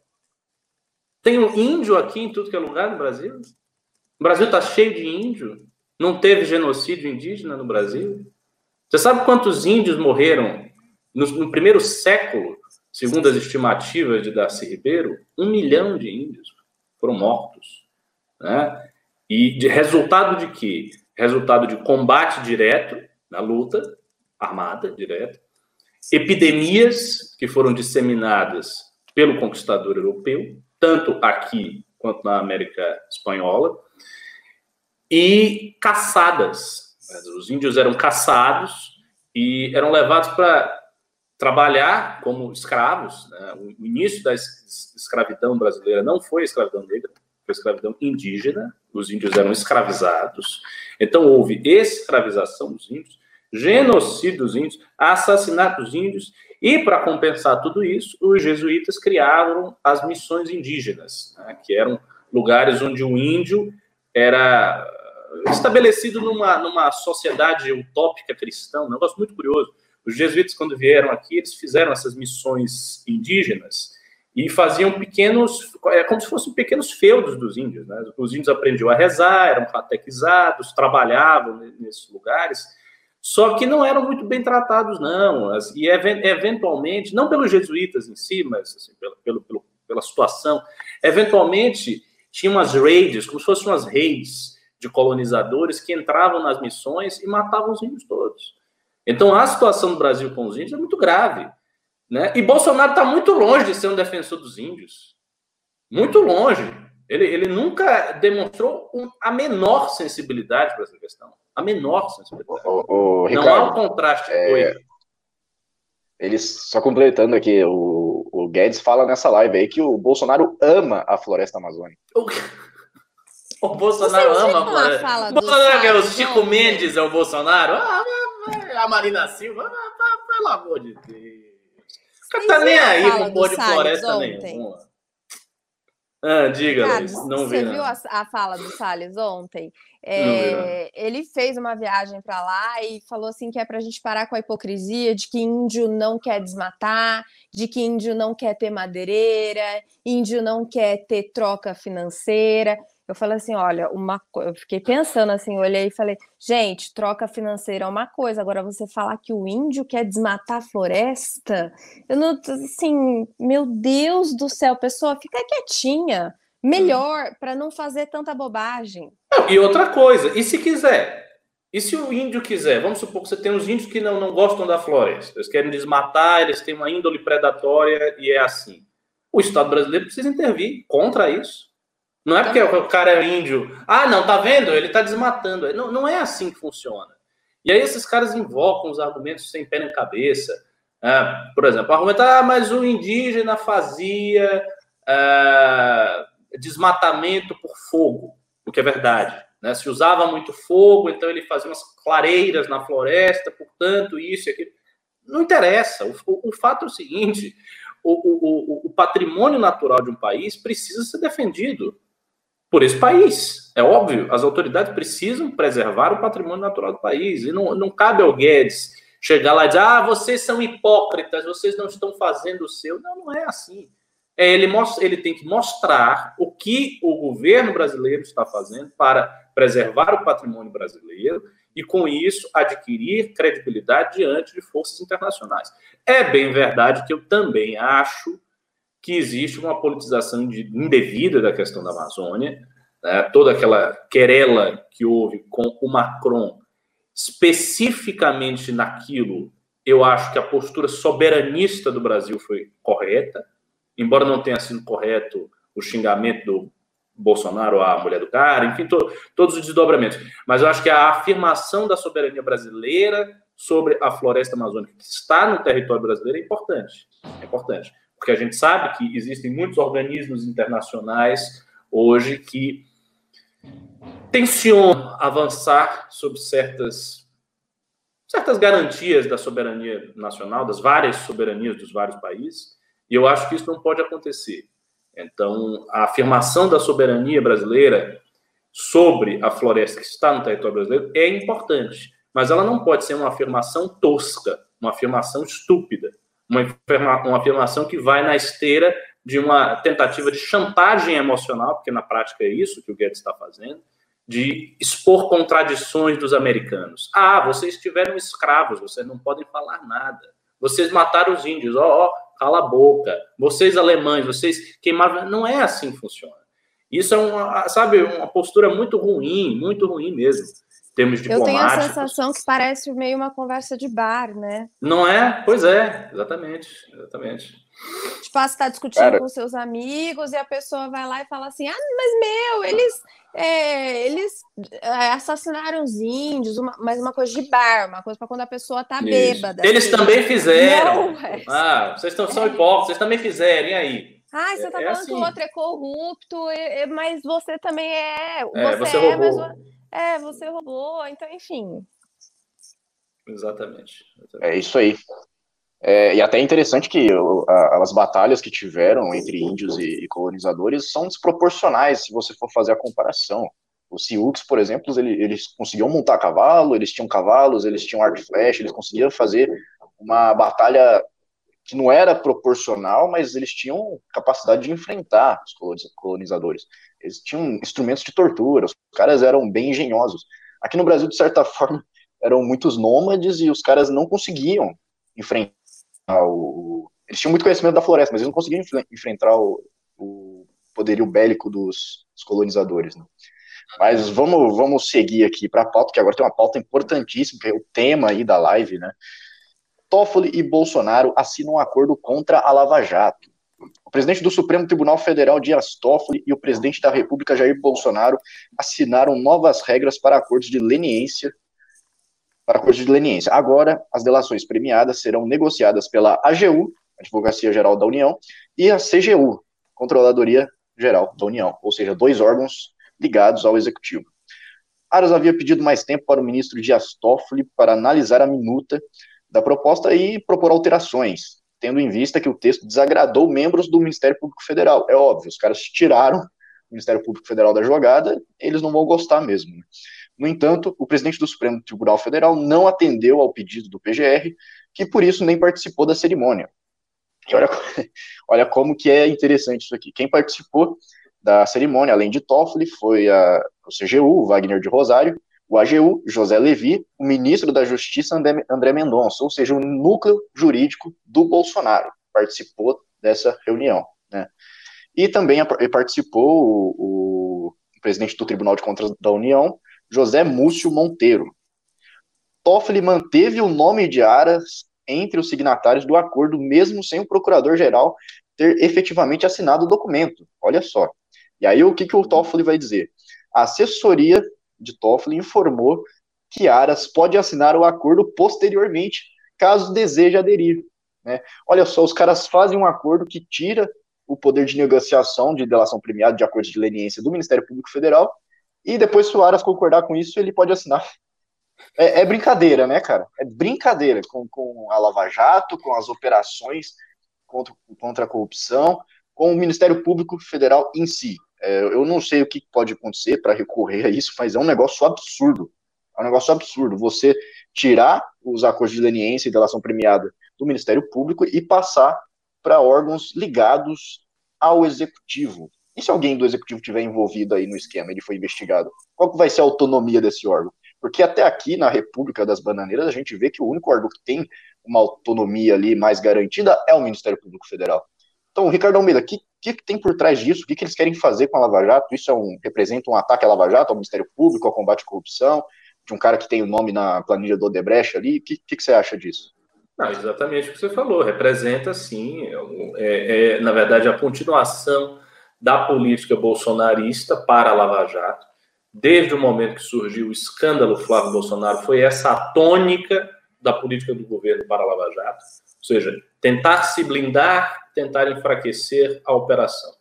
Tem um índio aqui em tudo que é lugar no Brasil? O Brasil está cheio de índio. Não teve genocídio indígena no Brasil? Você sabe quantos índios morreram no, no primeiro século, segundo as estimativas de Darcy Ribeiro? Um milhão de índios foram mortos. Né? E de resultado de quê? Resultado de combate direto na luta armada direta, epidemias que foram disseminadas pelo conquistador europeu, tanto aqui quanto na América Espanhola, e caçadas os índios eram caçados e eram levados para trabalhar como escravos. Né? O início da escravidão brasileira não foi a escravidão negra, foi a escravidão indígena. Os índios eram escravizados. Então houve escravização dos índios, genocídio dos índios, assassinato dos índios. E para compensar tudo isso, os jesuítas criaram as missões indígenas, né? que eram lugares onde o índio era estabelecido numa, numa sociedade utópica cristã, um negócio muito curioso. Os jesuítas, quando vieram aqui, eles fizeram essas missões indígenas e faziam pequenos, é como se fossem pequenos feudos dos índios. Né? Os índios aprendiam a rezar, eram catequizados, trabalhavam nesses lugares, só que não eram muito bem tratados, não. E eventualmente, não pelos jesuítas em si, mas assim, pelo, pelo, pela situação, eventualmente tinham umas raids, como se fossem umas raids de colonizadores que entravam nas missões e matavam os índios todos. Então a situação do Brasil com os índios é muito grave. Né? E Bolsonaro está muito longe de ser um defensor dos índios. Muito longe. Ele, ele nunca demonstrou um, a menor sensibilidade para essa questão. A menor sensibilidade. O, o, Não há um contraste é... Ele, só completando aqui, o, o Guedes fala nessa live aí que o Bolsonaro ama a floresta amazônica. O... O Bolsonaro ama a fala Bolsonaro é o Chico Mendes, é o Bolsonaro? Ah, a Marina Silva, ah, pelo amor de Deus. O cara tá nem aí com pôr de floresta nenhuma. Ah, diga, Cara, Luiz, não Você vi, viu a, a, fala do Salles ontem? É, ele fez uma viagem para lá e falou assim que é para a gente parar com a hipocrisia de que índio não quer desmatar, de que índio não quer ter madeireira, índio não quer ter troca financeira eu falei assim, olha, uma eu fiquei pensando assim, olhei e falei, gente, troca financeira é uma coisa, agora você falar que o índio quer desmatar a floresta, eu não, assim, meu Deus do céu, pessoa, fica quietinha, melhor hum. para não fazer tanta bobagem. e outra coisa, e se quiser? E se o índio quiser? Vamos supor que você tem uns índios que não, não gostam da floresta, eles querem desmatar, eles têm uma índole predatória e é assim. O Estado brasileiro precisa intervir contra isso Não é porque o cara é índio. Ah, não, tá vendo? Ele tá desmatando. Não, não é assim que funciona. E aí esses caras invocam os argumentos sem pé nem cabeça. Ah, por exemplo, argumentar, ah, mas o indígena fazia ah, desmatamento por fogo, o que é verdade. Né? Se usava muito fogo, então ele fazia umas clareiras na floresta, portanto, isso e aquilo. Não interessa. O, o, o fato é o seguinte: o, o, patrimônio natural de um país precisa ser defendido por esse país. É óbvio, as autoridades precisam preservar o patrimônio natural do país. E não, não cabe ao Guedes chegar lá e dizer: ah, vocês são hipócritas, vocês não estão fazendo o seu. Não, não é assim. É, ele, mostra, ele tem que mostrar o que o governo brasileiro está fazendo para preservar o patrimônio brasileiro e, com isso, adquirir credibilidade diante de forças internacionais. É bem verdade que eu também acho que existe uma politização indevida da questão da Amazônia, né? toda aquela querela que houve com o Macron, especificamente naquilo, eu acho que a postura soberanista do Brasil foi correta, embora não tenha sido correto o xingamento do Bolsonaro à mulher do cara, enfim, to, todos os desdobramentos. Mas eu acho que a afirmação da soberania brasileira sobre a floresta amazônica que está no território brasileiro é importante. É importante porque a gente sabe que existem muitos organismos internacionais hoje que tensionam avançar sobre certas certas garantias da soberania nacional, das várias soberanias dos vários países, e eu acho que isso não pode acontecer. Então, a afirmação da soberania brasileira sobre a floresta que está no território brasileiro é importante, mas ela não pode ser uma afirmação tosca, uma afirmação estúpida uma, uma afirmação que vai na esteira de uma tentativa de chantagem emocional, porque na prática é isso que o Guedes está fazendo, de expor contradições dos americanos. Ah, vocês tiveram escravos, vocês não podem falar nada. Vocês mataram os índios, ó, oh, oh, cala a boca. Vocês alemães, vocês queimaram. Não é assim que funciona. Isso é uma, sabe, uma postura muito ruim, muito ruim mesmo termos diplomáticos. Eu tenho a sensação que parece meio uma conversa de bar, né? Não é? Pois é, exatamente, exatamente. Tipo, você está discutindo Cara... com seus amigos e a pessoa vai lá e fala assim, ah, mas meu, eles, é, eles é, assassinaram os índios, uma, mas uma coisa de bar, uma coisa para quando a pessoa tá bêbada. Eles assim. também fizeram. Não, é. Ah, vocês estão, são hipócritas, vocês também fizeram, e aí? Ah, você tá é, falando assim. que o assim. outro é corrupto, mas você também é. Você, é, você é, mas é, você roubou, então, enfim. Exatamente. exatamente. É isso aí. É, e até é interessante que a, as batalhas que tiveram entre índios e, e, colonizadores são desproporcionais se você for fazer a comparação. Os Sioux, por exemplo, eles, eles conseguiam montar cavalo, eles tinham cavalos, eles tinham arco e flecha, eles conseguiam fazer uma batalha que não era proporcional, mas eles tinham capacidade de enfrentar os colonizadores. Eles tinham instrumentos de tortura, os caras eram bem engenhosos. Aqui no Brasil, de certa forma, eram muitos nômades e os caras não conseguiam enfrentar o. Eles tinham muito conhecimento da floresta, mas eles não conseguiam enfrentar o, o poderio bélico dos, dos colonizadores. Né? Mas vamos, vamos seguir aqui para a pauta, que agora tem uma pauta importantíssima, que é o tema aí da live, né? Toffoli e Bolsonaro assinam um acordo contra a Lava Jato. O presidente do Supremo Tribunal Federal, Dias Toffoli, e o presidente da República, Jair Bolsonaro, assinaram novas regras para acordos de leniência. Para acordos de leniência. Agora, as delações premiadas serão negociadas pela AGU, Advocacia Geral da União, e a CGU, Controladoria Geral da União, ou seja, dois órgãos ligados ao Executivo. Aras havia pedido mais tempo para o ministro Dias Toffoli para analisar a minuta da proposta e propor alterações, tendo em vista que o texto desagradou membros do Ministério Público Federal. É óbvio, os caras tiraram o Ministério Público Federal da jogada, eles não vão gostar mesmo. Né? No entanto, o presidente do Supremo Tribunal Federal não atendeu ao pedido do PGR, que por isso nem participou da cerimônia. E olha, olha como que é interessante isso aqui. Quem participou da cerimônia, além de Toffoli, foi a, o CGU, Wagner de Rosário, o AGU, José Levi, o ministro da Justiça, André Mendonça, ou seja, o núcleo jurídico do Bolsonaro participou dessa reunião. Né? E também participou o, o, presidente do Tribunal de Contas da União, José Múcio Monteiro. Toffoli manteve o nome de Aras entre os signatários do acordo, mesmo sem o procurador-geral ter efetivamente assinado o documento. Olha só. E aí o que, que o Toffoli vai dizer? A assessoria de Toffoli informou que Aras pode assinar o acordo posteriormente, caso deseje aderir. Né? Olha só, os caras fazem um acordo que tira o poder de negociação de delação premiada de acordos de leniência do Ministério Público Federal, e depois, se o Aras concordar com isso, ele pode assinar. É, é brincadeira, né, cara? É brincadeira com, com a Lava Jato, com as operações contra, contra a corrupção, com o Ministério Público Federal em si. É, eu não sei o que pode acontecer para recorrer a isso, mas é um negócio absurdo. É um negócio absurdo. Você tirar os acordos de leniência e delação premiada do Ministério Público e passar para órgãos ligados ao Executivo. E se alguém do Executivo tiver envolvido aí no esquema, ele foi investigado? Qual vai ser a autonomia desse órgão? Porque até aqui na República das Bananeiras a gente vê que o único órgão que tem uma autonomia ali mais garantida é o Ministério Público Federal. Então, Ricardo Almeida, o que, que, tem por trás disso? O que, que eles querem fazer com a Lava Jato? Isso é um, representa um ataque à Lava Jato, ao Ministério Público, ao combate à corrupção, de um cara que tem o nome na planilha do Odebrecht ali? O que, que, que você acha disso? Não, exatamente o que você falou. Representa, sim, é, é, na verdade, a continuação da política bolsonarista para a Lava Jato. Desde o momento que surgiu o escândalo Flávio Bolsonaro, foi essa a tônica da política do governo para a Lava Jato. Ou seja, tentar se blindar, tentar enfraquecer a operação.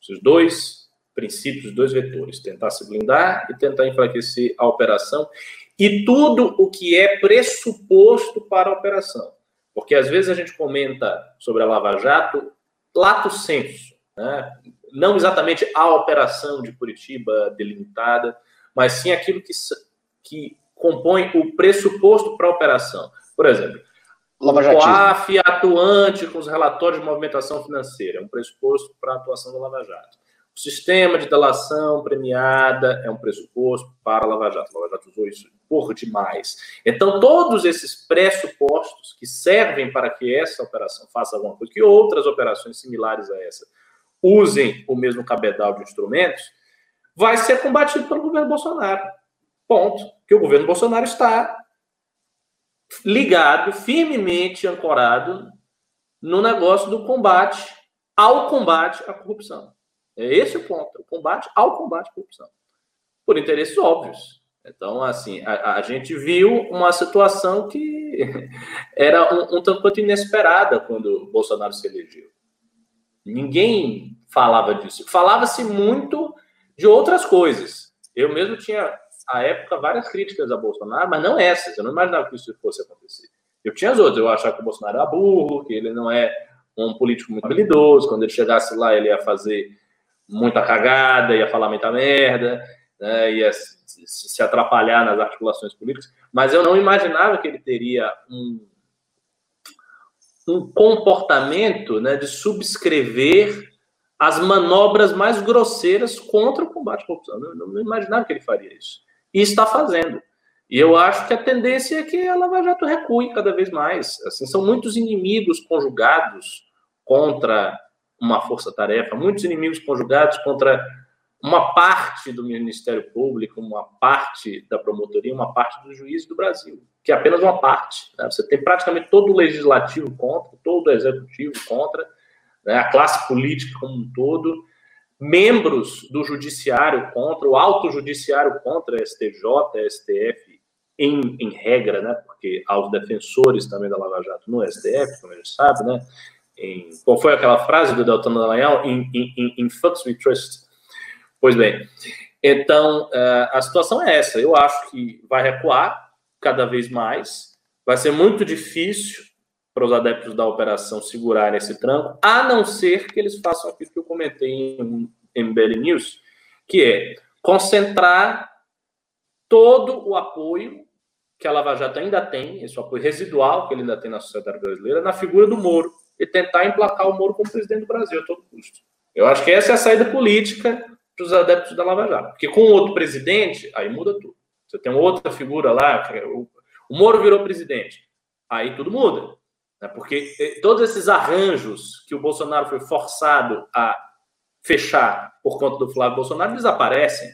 Esses dois princípios, dois vetores: tentar se blindar e tentar enfraquecer a operação. E tudo o que é pressuposto para a operação. Porque às vezes a gente comenta sobre a Lava Jato lato senso, né? não exatamente a operação de Curitiba delimitada, mas sim aquilo que, que compõe o pressuposto para a operação. Por exemplo, o COAF atuante com os relatórios de movimentação financeira, é um pressuposto para a atuação da Lava Jato. O sistema de delação premiada é um pressuposto para a Lava Jato. A Lava Jato usou isso por demais. Então, todos esses pressupostos que servem para que essa operação faça alguma coisa, que outras operações similares a essa usem o mesmo cabedal de instrumentos, vai ser combatido pelo governo Bolsonaro. Ponto. Que o governo Bolsonaro está ligado, firmemente ancorado no negócio do combate ao combate à corrupção. É esse o ponto, o combate ao combate à corrupção. Por interesses óbvios. Então, assim, a, a gente viu uma situação que era um, um tanto quanto inesperada quando Bolsonaro se elegeu. Ninguém falava disso. Falava-se muito de outras coisas. Eu mesmo tinha, à época, várias críticas a Bolsonaro, mas não essas. Eu não imaginava que isso fosse acontecer. Eu tinha as outras. Eu achava que o Bolsonaro era burro, que ele não é um político muito habilidoso. Quando ele chegasse lá, ele ia fazer muita cagada, ia falar muita merda, né, ia se atrapalhar nas articulações políticas. Mas eu não imaginava que ele teria um, um comportamento né, de subscrever as manobras mais grosseiras contra o combate à corrupção. Eu não, imaginava que ele faria isso. E está fazendo. E eu acho que a tendência é que a Lava Jato recue cada vez mais. Assim, são muitos inimigos conjugados contra uma força-tarefa, muitos inimigos conjugados contra uma parte do Ministério Público, uma parte da promotoria, uma parte do juiz do Brasil, que é apenas uma parte. Né? Você tem praticamente todo o legislativo contra, todo o executivo contra, né? a classe política como um todo, membros do judiciário contra, o alto judiciário contra, STJ, STF, em, em regra, né? porque há os defensores também da Lava Jato no STF, como a gente sabe, né? Em, qual foi aquela frase do Deltan Dallagnol? In, in, in fucks we trust. Pois bem, então uh, a situação é essa. Eu acho que vai recuar cada vez mais. Vai ser muito difícil para os adeptos da operação segurarem esse tranco, a não ser que eles façam aquilo que eu comentei em MBL News, que é concentrar todo o apoio que a Lava Jato ainda tem, esse apoio residual que ele ainda tem na sociedade brasileira, na figura do Moro, e tentar emplacar o Moro como presidente do Brasil a todo custo. Eu acho que essa é a saída política para os adeptos da Lava Jato. Porque com outro presidente, aí muda tudo. Você tem outra figura lá, é o, o Moro virou presidente, aí tudo muda. Né? Porque eh, todos esses arranjos que o Bolsonaro foi forçado a fechar por conta do Flávio Bolsonaro desaparecem.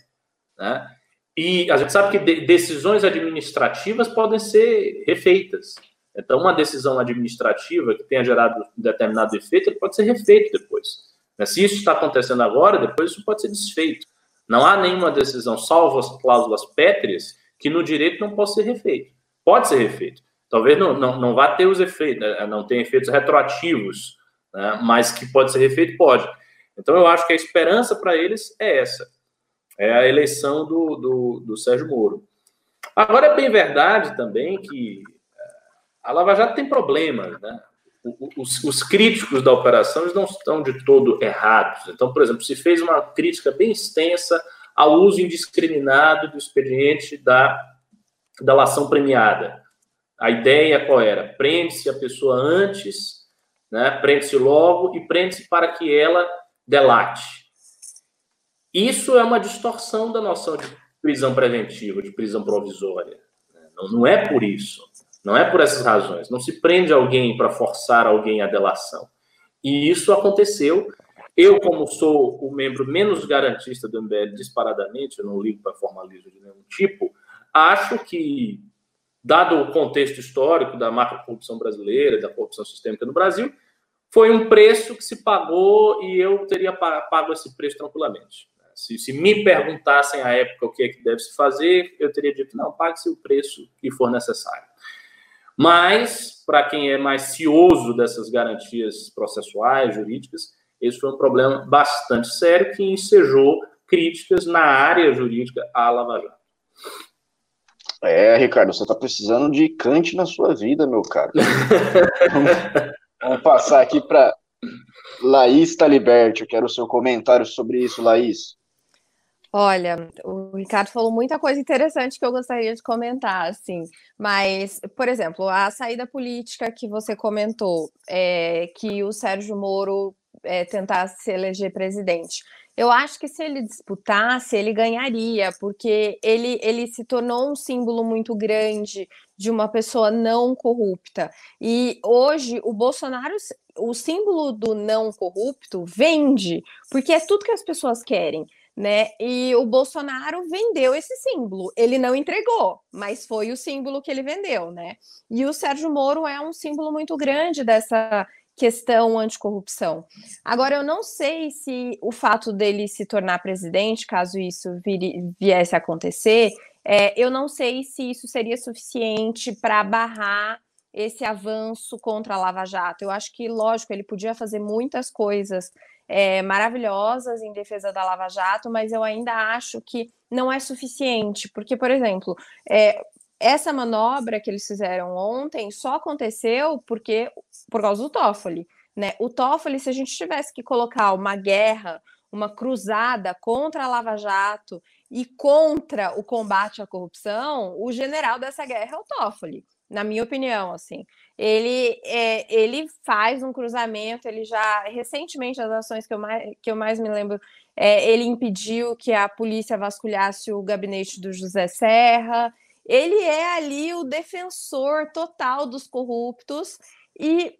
Né? E a gente sabe que de, decisões administrativas podem ser refeitas. Então, uma decisão administrativa que tenha gerado um determinado efeito, ele pode ser refeito depois. Se isso está acontecendo agora, depois isso pode ser desfeito. Não há nenhuma decisão, salvo as cláusulas pétreas, que no direito não possa ser refeito. Pode ser refeito. Talvez não, não, não vá ter os efeitos, né? não tenha efeitos retroativos, né? mas que pode ser refeito, pode. Então eu acho que a esperança para eles é essa. É a eleição do, do, do Sérgio Moro. Agora é bem verdade também que eh, a Lava Jato tem problemas, né? Os, os, críticos da operação não estão de todo errados. Então, por exemplo, se fez uma crítica bem extensa ao uso indiscriminado do expediente da, da lação premiada. A ideia qual era? Prende-se a pessoa antes, né? prende-se logo e prende-se para que ela delate. Isso é uma distorção da noção de prisão preventiva, de prisão provisória. Não, não é por isso. Não é por essas razões. Não se prende alguém para forçar alguém à delação. E isso aconteceu. Eu, como sou o membro menos garantista do MBL disparadamente, eu não ligo para formalismo de nenhum tipo, acho que, dado o contexto histórico da macro-corrupção brasileira, da corrupção sistêmica no Brasil, foi um preço que se pagou e eu teria pago esse preço tranquilamente. Se, se, me perguntassem à época o que é que deve se fazer, eu teria dito, não, pague-se o preço que for necessário. Mas, para quem é mais cioso dessas garantias processuais, jurídicas, esse foi um problema bastante sério que ensejou críticas na área jurídica à Lava Jato. É, Ricardo, você está precisando de Kant na sua vida, meu caro. vamos, vamos passar aqui para Laís Taliberti. Eu quero o seu comentário sobre isso, Laís. Olha, o Ricardo falou muita coisa interessante que eu gostaria de comentar, assim. Mas, por exemplo, a saída política que você comentou, é, que o Sérgio Moro é, tentasse se eleger presidente. Eu acho que se ele disputasse, ele ganharia, porque ele, ele se tornou um símbolo muito grande de uma pessoa não corrupta. E hoje o Bolsonaro, o símbolo do não corrupto, vende, porque é tudo que as pessoas querem né? E o Bolsonaro vendeu esse símbolo. Ele não entregou, mas foi o símbolo que ele vendeu, né? E o Sérgio Moro é um símbolo muito grande dessa questão anticorrupção. Agora, eu não sei se o fato dele se tornar presidente, caso isso vir, viesse a acontecer, é, eu não sei se isso seria suficiente para barrar esse avanço contra a Lava Jato. Eu acho que, lógico, ele podia fazer muitas coisas é, maravilhosas em defesa da Lava Jato, mas eu ainda acho que não é suficiente, porque, por exemplo, é, essa manobra que eles fizeram ontem só aconteceu porque por causa do Toffoli. Né? O Toffoli, se a gente tivesse que colocar uma guerra, uma cruzada contra a Lava Jato e contra o combate à corrupção, o general dessa guerra é o Toffoli na minha opinião, assim. Ele, é, ele faz um cruzamento, ele já, recentemente, as ações que eu mais, que eu mais me lembro, é, ele impediu que a polícia vasculhasse o gabinete do José Serra, ele é ali o defensor total dos corruptos, e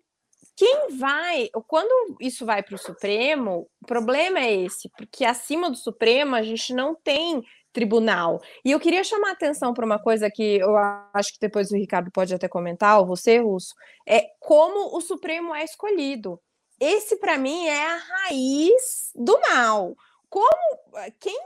quem vai, quando isso vai para o Supremo, o problema é esse, porque acima do Supremo a gente não tem tribunal. E eu queria chamar a atenção para uma coisa que eu acho que depois o Ricardo pode até comentar, ou você, Russo, é como o Supremo é escolhido. Esse, para mim, é a raiz do mal. Como quem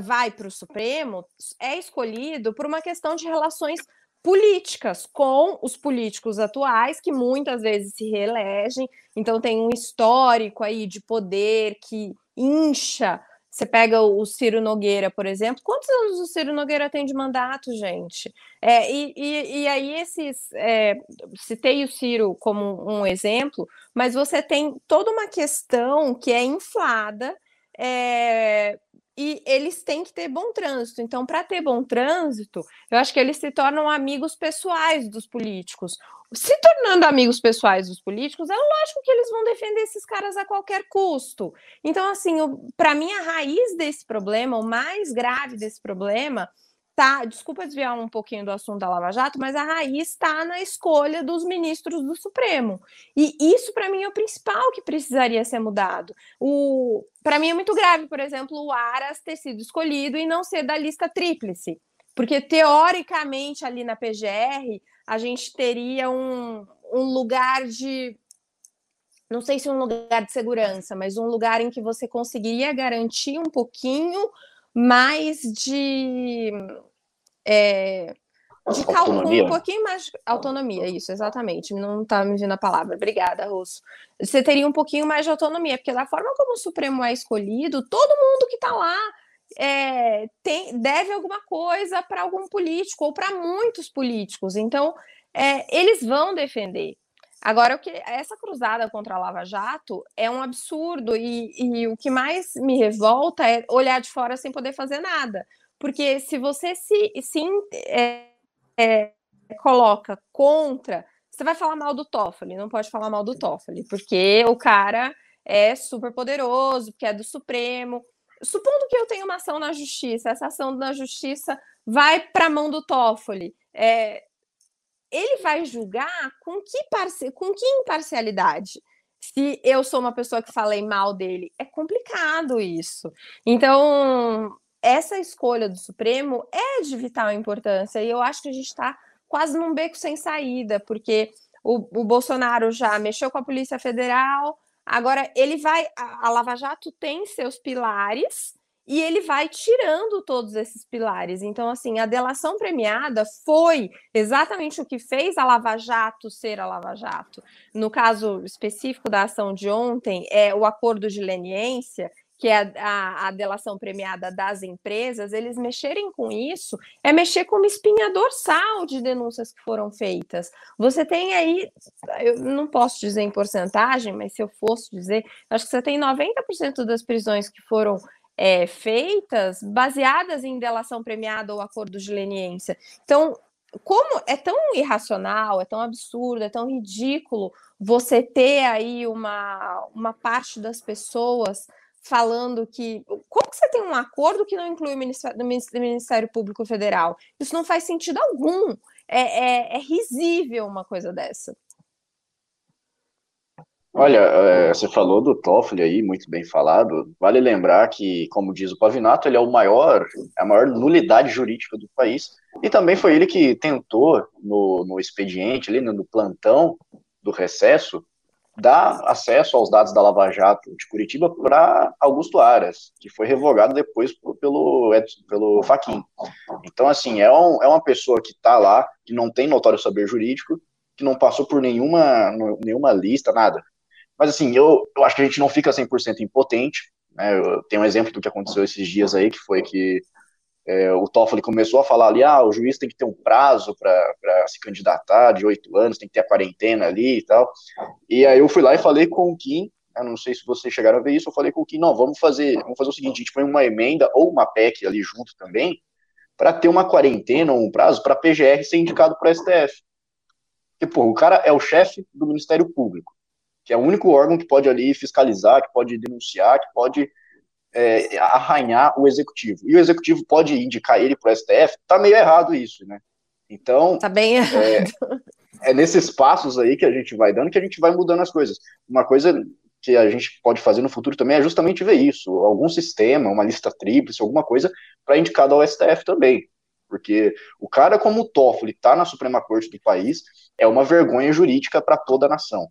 vai para o Supremo é escolhido por uma questão de relações políticas com os políticos atuais, que muitas vezes se reelegem, então tem um histórico aí de poder que incha você pega o Ciro Nogueira, por exemplo. Quantos anos o Ciro Nogueira tem de mandato, gente? É, e, e, e, aí, esses. É, citei o Ciro como um exemplo, mas você tem toda uma questão que é inflada. É, e eles têm que ter bom trânsito. Então, para ter bom trânsito, eu acho que eles se tornam amigos pessoais dos políticos se tornando amigos pessoais dos políticos, é lógico que eles vão defender esses caras a qualquer custo. Então, assim, para mim, a raiz desse problema, o mais grave desse problema, tá. Desculpa desviar um pouquinho do assunto da Lava Jato, mas a raiz está na escolha dos ministros do Supremo. E isso, para mim, é o principal que precisaria ser mudado. O... Para mim, é muito grave, por exemplo, o Aras ter sido escolhido e não ser da lista tríplice. Porque, teoricamente, ali na PGR, a gente teria um, um lugar de não sei se um lugar de segurança, mas um lugar em que você conseguiria garantir um pouquinho mais de. É, de cálculo, um pouquinho mais de autonomia, isso, exatamente. Não está me vindo a palavra. Obrigada, Russo. Você teria um pouquinho mais de autonomia, porque da forma como o Supremo é escolhido, todo mundo que está lá é, tem, deve alguma coisa para algum político ou para muitos políticos. Então, é, eles vão defender. Agora, o que essa cruzada contra a Lava Jato é um absurdo e, e, o que mais me revolta é olhar de fora sem poder fazer nada. Porque se você se, se é, é, coloca contra, você vai falar mal do Toffoli, não pode falar mal do Toffoli, porque o cara é super poderoso, porque é do Supremo. Supondo que eu tenha uma ação na justiça, essa ação na justiça vai para a mão do Toffoli. É, ele vai julgar com que, parce... com que imparcialidade? Se eu sou uma pessoa que falei mal dele, é complicado isso. Então, essa escolha do Supremo é de vital importância e eu acho que a gente está quase num beco sem saída, porque o, o, Bolsonaro já mexeu com a Polícia Federal, agora ele vai. A, a Lava Jato tem seus pilares e ele vai tirando todos esses pilares. Então, assim, a delação premiada foi exatamente o que fez a Lava Jato ser a Lava Jato. No caso específico da ação de ontem, é o acordo de leniência, que é a, a, a, delação premiada das empresas, eles mexerem com isso é mexer com uma espinha dorsal de denúncias que foram feitas. Você tem aí, eu não posso dizer em porcentagem, mas se eu fosse dizer, acho que você tem 90% das prisões que foram é, feitas baseadas em delação premiada ou acordo de leniência. Então, como é tão irracional, é tão absurdo, é tão ridículo você ter aí uma, uma parte das pessoas falando que. Como que você tem um acordo que não inclui o Ministério, o Ministério Público Federal? Isso não faz sentido algum. É, é, é risível uma coisa dessa. Olha, é, você falou do Toffoli aí, muito bem falado. Vale lembrar que, como diz o Pavinato, ele é o maior, a maior nulidade jurídica do país. E também foi ele que tentou, no, no expediente, ali no plantão do recesso, dar acesso aos dados da Lava Jato de Curitiba para Augusto Aras, que foi revogado depois pelo, pelo Faquin. Então, assim, é, um, é uma pessoa que está lá, que não tem notório saber jurídico, que não passou por nenhuma, nenhuma lista, nada. Mas assim, eu, eu acho que a gente não fica 100% impotente. Né? Eu tenho um exemplo do que aconteceu esses dias aí, que foi que é, o Toffoli começou a falar ali, ah, o juiz tem que ter um prazo para se candidatar de oito anos, tem que ter a quarentena ali e tal. E aí eu fui lá e falei com o Kim, eu não sei se vocês chegaram a ver isso, eu falei com o Kim, não, vamos fazer, vamos fazer o seguinte, a gente põe uma emenda ou uma PEC ali junto também, para ter uma quarentena ou um prazo para PGR ser indicado para STF. Porque, pô, o cara é o chefe do Ministério Público que é o único órgão que pode ali fiscalizar, que pode denunciar, que pode é, arranhar o executivo. E o executivo pode indicar ele para o STF, tá meio errado isso, né? Então. Tá bem errado. É, é nesses passos aí que a gente vai dando que a gente vai mudando as coisas. Uma coisa que a gente pode fazer no futuro também é justamente ver isso, algum sistema, uma lista tríplice, alguma coisa para indicar ao STF também. Porque o cara como o Toffoli está na Suprema Corte do país é uma vergonha jurídica para toda a nação.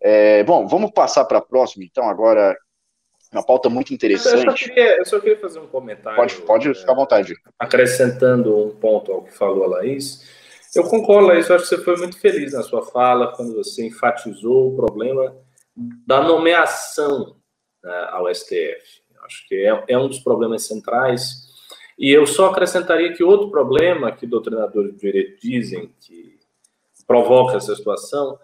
É, bom, vamos passar para a próxima, então, agora, uma pauta muito interessante. Eu só queria, eu só queria fazer um comentário. Pode, pode ficar à vontade. Acrescentando um ponto ao que falou a Laís. Eu concordo, Laís, eu acho que você foi muito feliz na sua fala quando você enfatizou o problema da nomeação né, ao STF. Eu acho que é, é um dos problemas centrais. E eu só acrescentaria que outro problema que doutrinadores de direito dizem que provoca essa situação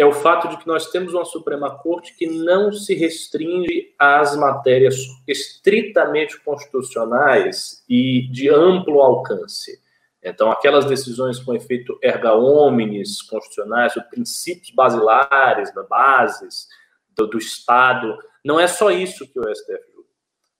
é o fato de que nós temos uma Suprema Corte que não se restringe às matérias estritamente constitucionais e de amplo alcance. Então, aquelas decisões com efeito erga omnes constitucionais, os princípios basilares, da bases do, do Estado, não é só isso que o STF julga.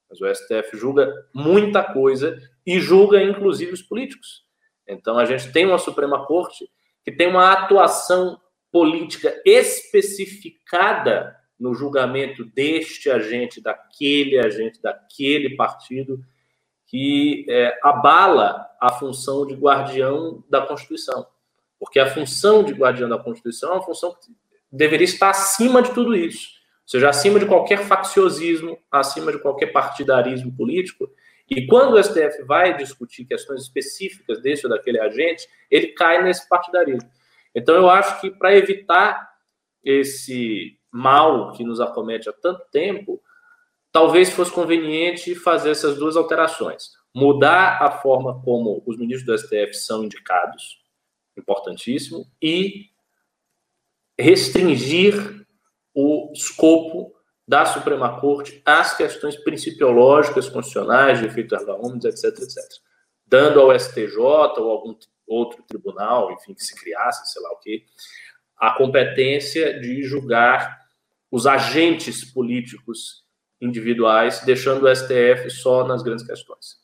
Mas o STF julga muita coisa e julga, inclusive, os políticos. Então, a gente tem uma Suprema Corte que tem uma atuação política especificada no julgamento deste agente, daquele agente, daquele partido, que é, abala a função de guardião da Constituição. Porque a função de guardião da Constituição é uma função que deveria estar acima de tudo isso, ou seja, acima de qualquer facciosismo, acima de qualquer partidarismo político. E quando o STF vai discutir questões específicas desse ou daquele agente, ele cai nesse partidarismo. Então, eu acho que para evitar esse mal que nos acomete há tanto tempo, talvez fosse conveniente fazer essas duas alterações. Mudar a forma como os ministros do STF são indicados, importantíssimo, e restringir o escopo da Suprema Corte às questões principiológicas, constitucionais, de efeito erga omnes, etc, etc. Dando ao STJ ou algum outro tribunal, enfim, que se criasse, sei lá o quê, a competência de julgar os agentes políticos individuais, deixando o STF só nas grandes questões.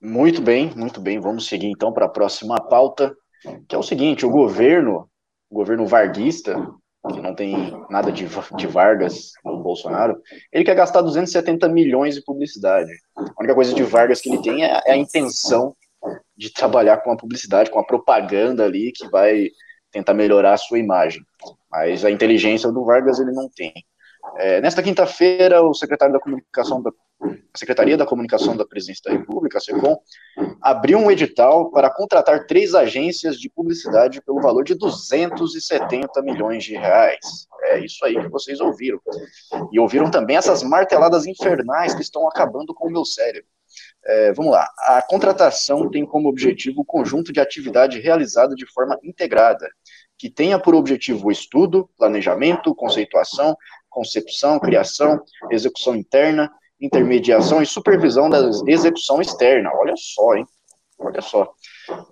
Muito bem, muito bem. Vamos seguir então para a próxima pauta, que é o seguinte: o governo, o governo varguista, que não tem nada de, de Vargas no Bolsonaro, ele quer gastar 270 milhões de publicidade. A única coisa de Vargas que ele tem é, é a intenção de trabalhar com a publicidade, com a propaganda ali que vai tentar melhorar a sua imagem. Mas a inteligência do Vargas ele não tem. É, nesta quinta-feira, o secretário da Comunicação da Secretaria da Comunicação da Presidência da República, a SECOM, abriu um edital para contratar três agências de publicidade pelo valor de 270 milhões de reais. É isso aí que vocês ouviram. E ouviram também essas marteladas infernais que estão acabando com o meu cérebro. É, vamos lá. A contratação tem como objetivo o conjunto de atividade realizada de forma integrada, que tenha por objetivo o estudo, planejamento, conceituação, concepção, criação, execução interna, intermediação e supervisão da execução externa. Olha só, hein? Olha só.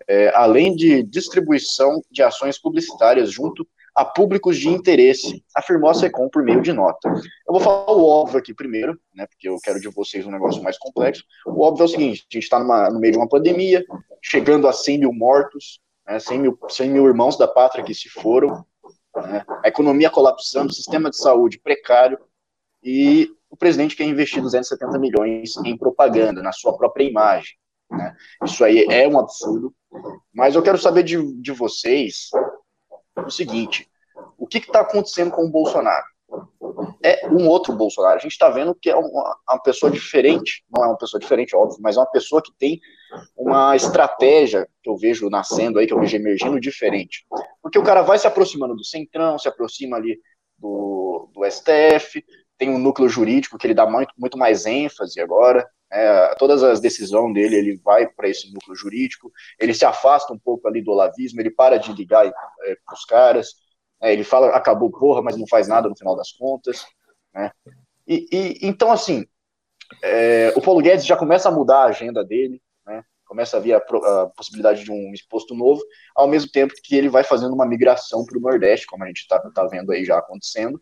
É, além de distribuição de ações publicitárias junto a públicos de interesse, afirmou a SECOM por meio de nota. Eu vou falar o óbvio aqui primeiro, né, porque eu quero de vocês um negócio mais complexo. O óbvio é o seguinte, a gente está no meio de uma pandemia, chegando a 100 mil mortos, né, 100, mil, 100 mil irmãos da pátria que se foram, né, a economia colapsando, o sistema de saúde precário, e o presidente quer investir 270 milhões em propaganda, na sua própria imagem. Né? Isso aí é um absurdo. Mas eu quero saber de, de vocês o seguinte: o que está acontecendo com o Bolsonaro? É um outro Bolsonaro. A gente está vendo que é uma, uma, pessoa diferente, não é uma pessoa diferente, óbvio, mas é uma pessoa que tem uma estratégia que eu vejo nascendo aí, que eu vejo emergindo diferente. Porque o cara vai se aproximando do Centrão, se aproxima ali do, do STF, tem um núcleo jurídico que ele dá muito, muito mais ênfase agora. É, todas as decisões dele, ele vai para esse núcleo jurídico, ele se afasta um pouco ali do olavismo, ele para de ligar é, para os caras, é, ele fala, acabou porra, mas não faz nada no final das contas. Né? E, e então, assim, é, o Paulo Guedes já começa a mudar a agenda dele, né? Começa a vir a, a, possibilidade de um exposto novo, ao mesmo tempo que ele vai fazendo uma migração para o Nordeste, como a gente está tá vendo aí já acontecendo,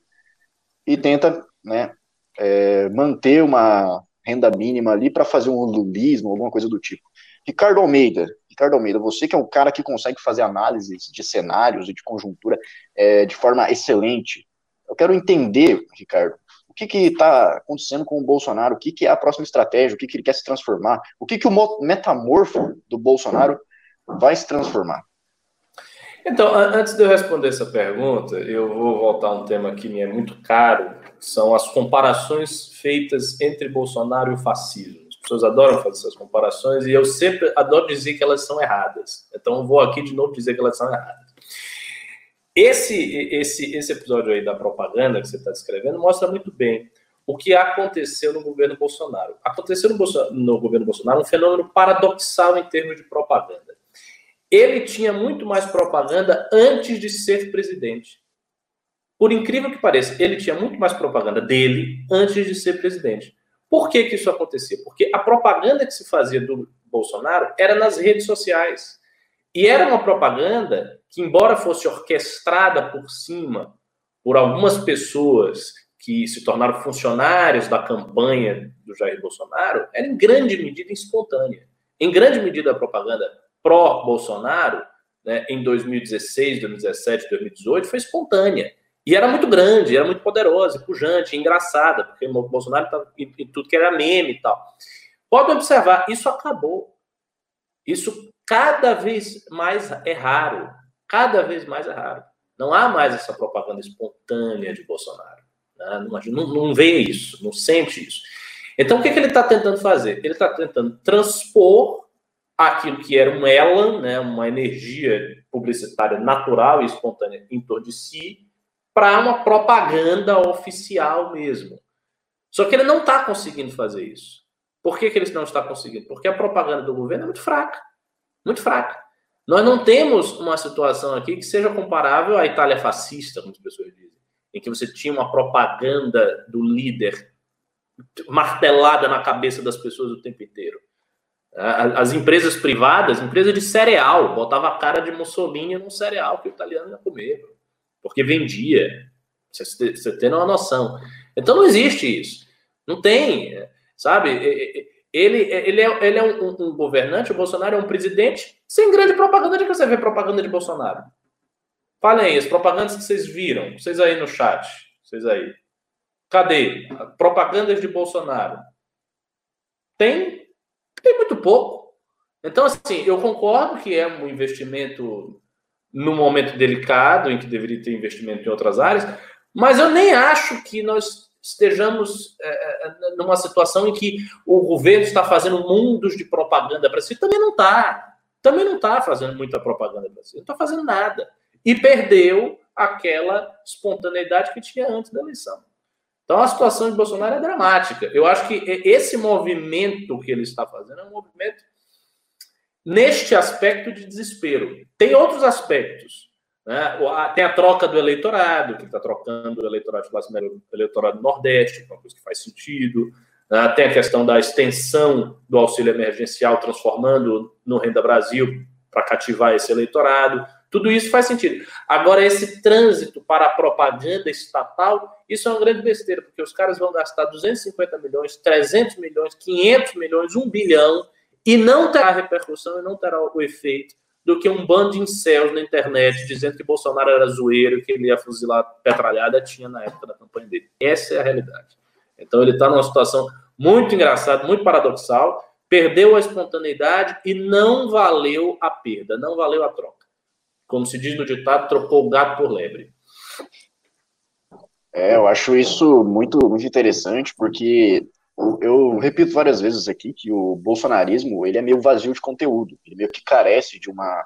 e tenta né, é, manter uma renda mínima ali para fazer um lulismo, alguma coisa do tipo. Ricardo Almeida, Ricardo Almeida, você que é um cara que consegue fazer análises de cenários e de conjuntura é, de forma excelente, eu quero entender, Ricardo, o que está acontecendo com o Bolsonaro, o que, que é a próxima estratégia, o que, que ele quer se transformar, o que, que o metamorfo do Bolsonaro vai se transformar. Então, antes de eu responder essa pergunta, eu vou voltar a um tema que me é muito caro, são as comparações feitas entre Bolsonaro e o fascismo. As pessoas adoram fazer essas comparações e eu sempre adoro dizer que elas são erradas. Então, vou aqui de novo dizer que elas são erradas. Esse, esse, esse episódio aí da propaganda que você está descrevendo mostra muito bem o que aconteceu no governo Bolsonaro. Aconteceu no, no governo Bolsonaro um fenômeno paradoxal em termos de propaganda. Ele tinha muito mais propaganda antes de ser presidente. Por incrível que pareça, ele tinha muito mais propaganda dele antes de ser presidente. Por que, que isso acontecia? Porque a propaganda que se fazia do Bolsonaro era nas redes sociais. E era uma propaganda que, embora fosse orquestrada por cima por algumas pessoas que se tornaram funcionários da campanha do Jair Bolsonaro, era em grande medida espontânea. Em grande medida, a propaganda pró-Bolsonaro, né, em 2016, 2017, 2018, foi espontânea. E era muito grande, era muito poderosa, pujante, engraçada, porque o Bolsonaro estava em, tudo que era meme e tal. Pode observar, isso acabou. Isso cada vez mais é raro. Cada vez mais é raro. Não há mais essa propaganda espontânea de Bolsonaro. Né? Não, não vê isso, não sente isso. Então, o que, que ele está tentando fazer? Ele está tentando transpor aquilo que era um elan, né, uma energia publicitária natural e espontânea em torno de si, para uma propaganda oficial mesmo. Só que ele não está conseguindo fazer isso. Por que, que ele não está conseguindo? Porque a propaganda do governo é muito fraca. Muito fraca. Nós não temos uma situação aqui que seja comparável à Itália fascista, como as pessoas dizem, em que você tinha uma propaganda do líder martelada na cabeça das pessoas o tempo inteiro. As empresas privadas, empresa de cereal, botava a cara de Mussolini num cereal que o italiano ia comer, porque vendia. Você, tem uma noção. Então não existe isso. Não tem, sabe? Ele, ele é, ele é um, um, governante, o Bolsonaro é um presidente sem grande propaganda. De que você vê propaganda de Bolsonaro? Falem aí, as propagandas que vocês viram, vocês aí no chat, vocês aí. Cadê? Propagandas de Bolsonaro. Tem, tem muito pouco. Então, assim, eu concordo que é um investimento num momento delicado, em que deveria ter investimento em outras áreas, mas eu nem acho que nós estejamos é, é numa situação em que o governo está fazendo mundos de propaganda para si. Também não está. Também não está fazendo muita propaganda para si. Não está fazendo nada. E perdeu aquela espontaneidade que tinha antes da eleição. Então a situação de Bolsonaro é dramática. Eu acho que esse movimento que ele está fazendo é um movimento neste aspecto de desespero. Tem outros aspectos. Né? Tem a troca do eleitorado, que está trocando o eleitorado média eleitorado do Nordeste, uma coisa que faz sentido. Né? Tem a questão da extensão do auxílio emergencial, transformando no Renda Brasil para cativar esse eleitorado. Tudo isso faz sentido. Agora, esse trânsito para a propaganda estatal, isso é uma grande besteira, porque os caras vão gastar 250 milhões, 300 milhões, 500 milhões, 1 bilhão, e não terá repercussão e não terá o efeito do que um bando de incels na internet dizendo que Bolsonaro era zoeiro, que ele ia fuzilar petralhada, tinha na época da campanha dele. Essa é a realidade. Então, ele está numa situação muito engraçada, muito paradoxal, perdeu a espontaneidade e não valeu a perda, não valeu a troca. Como se diz no ditado, trocou o gato por lebre. É, eu acho isso muito, muito interessante, porque eu repito várias vezes aqui que o bolsonarismo ele é meio vazio de conteúdo, ele meio que carece de uma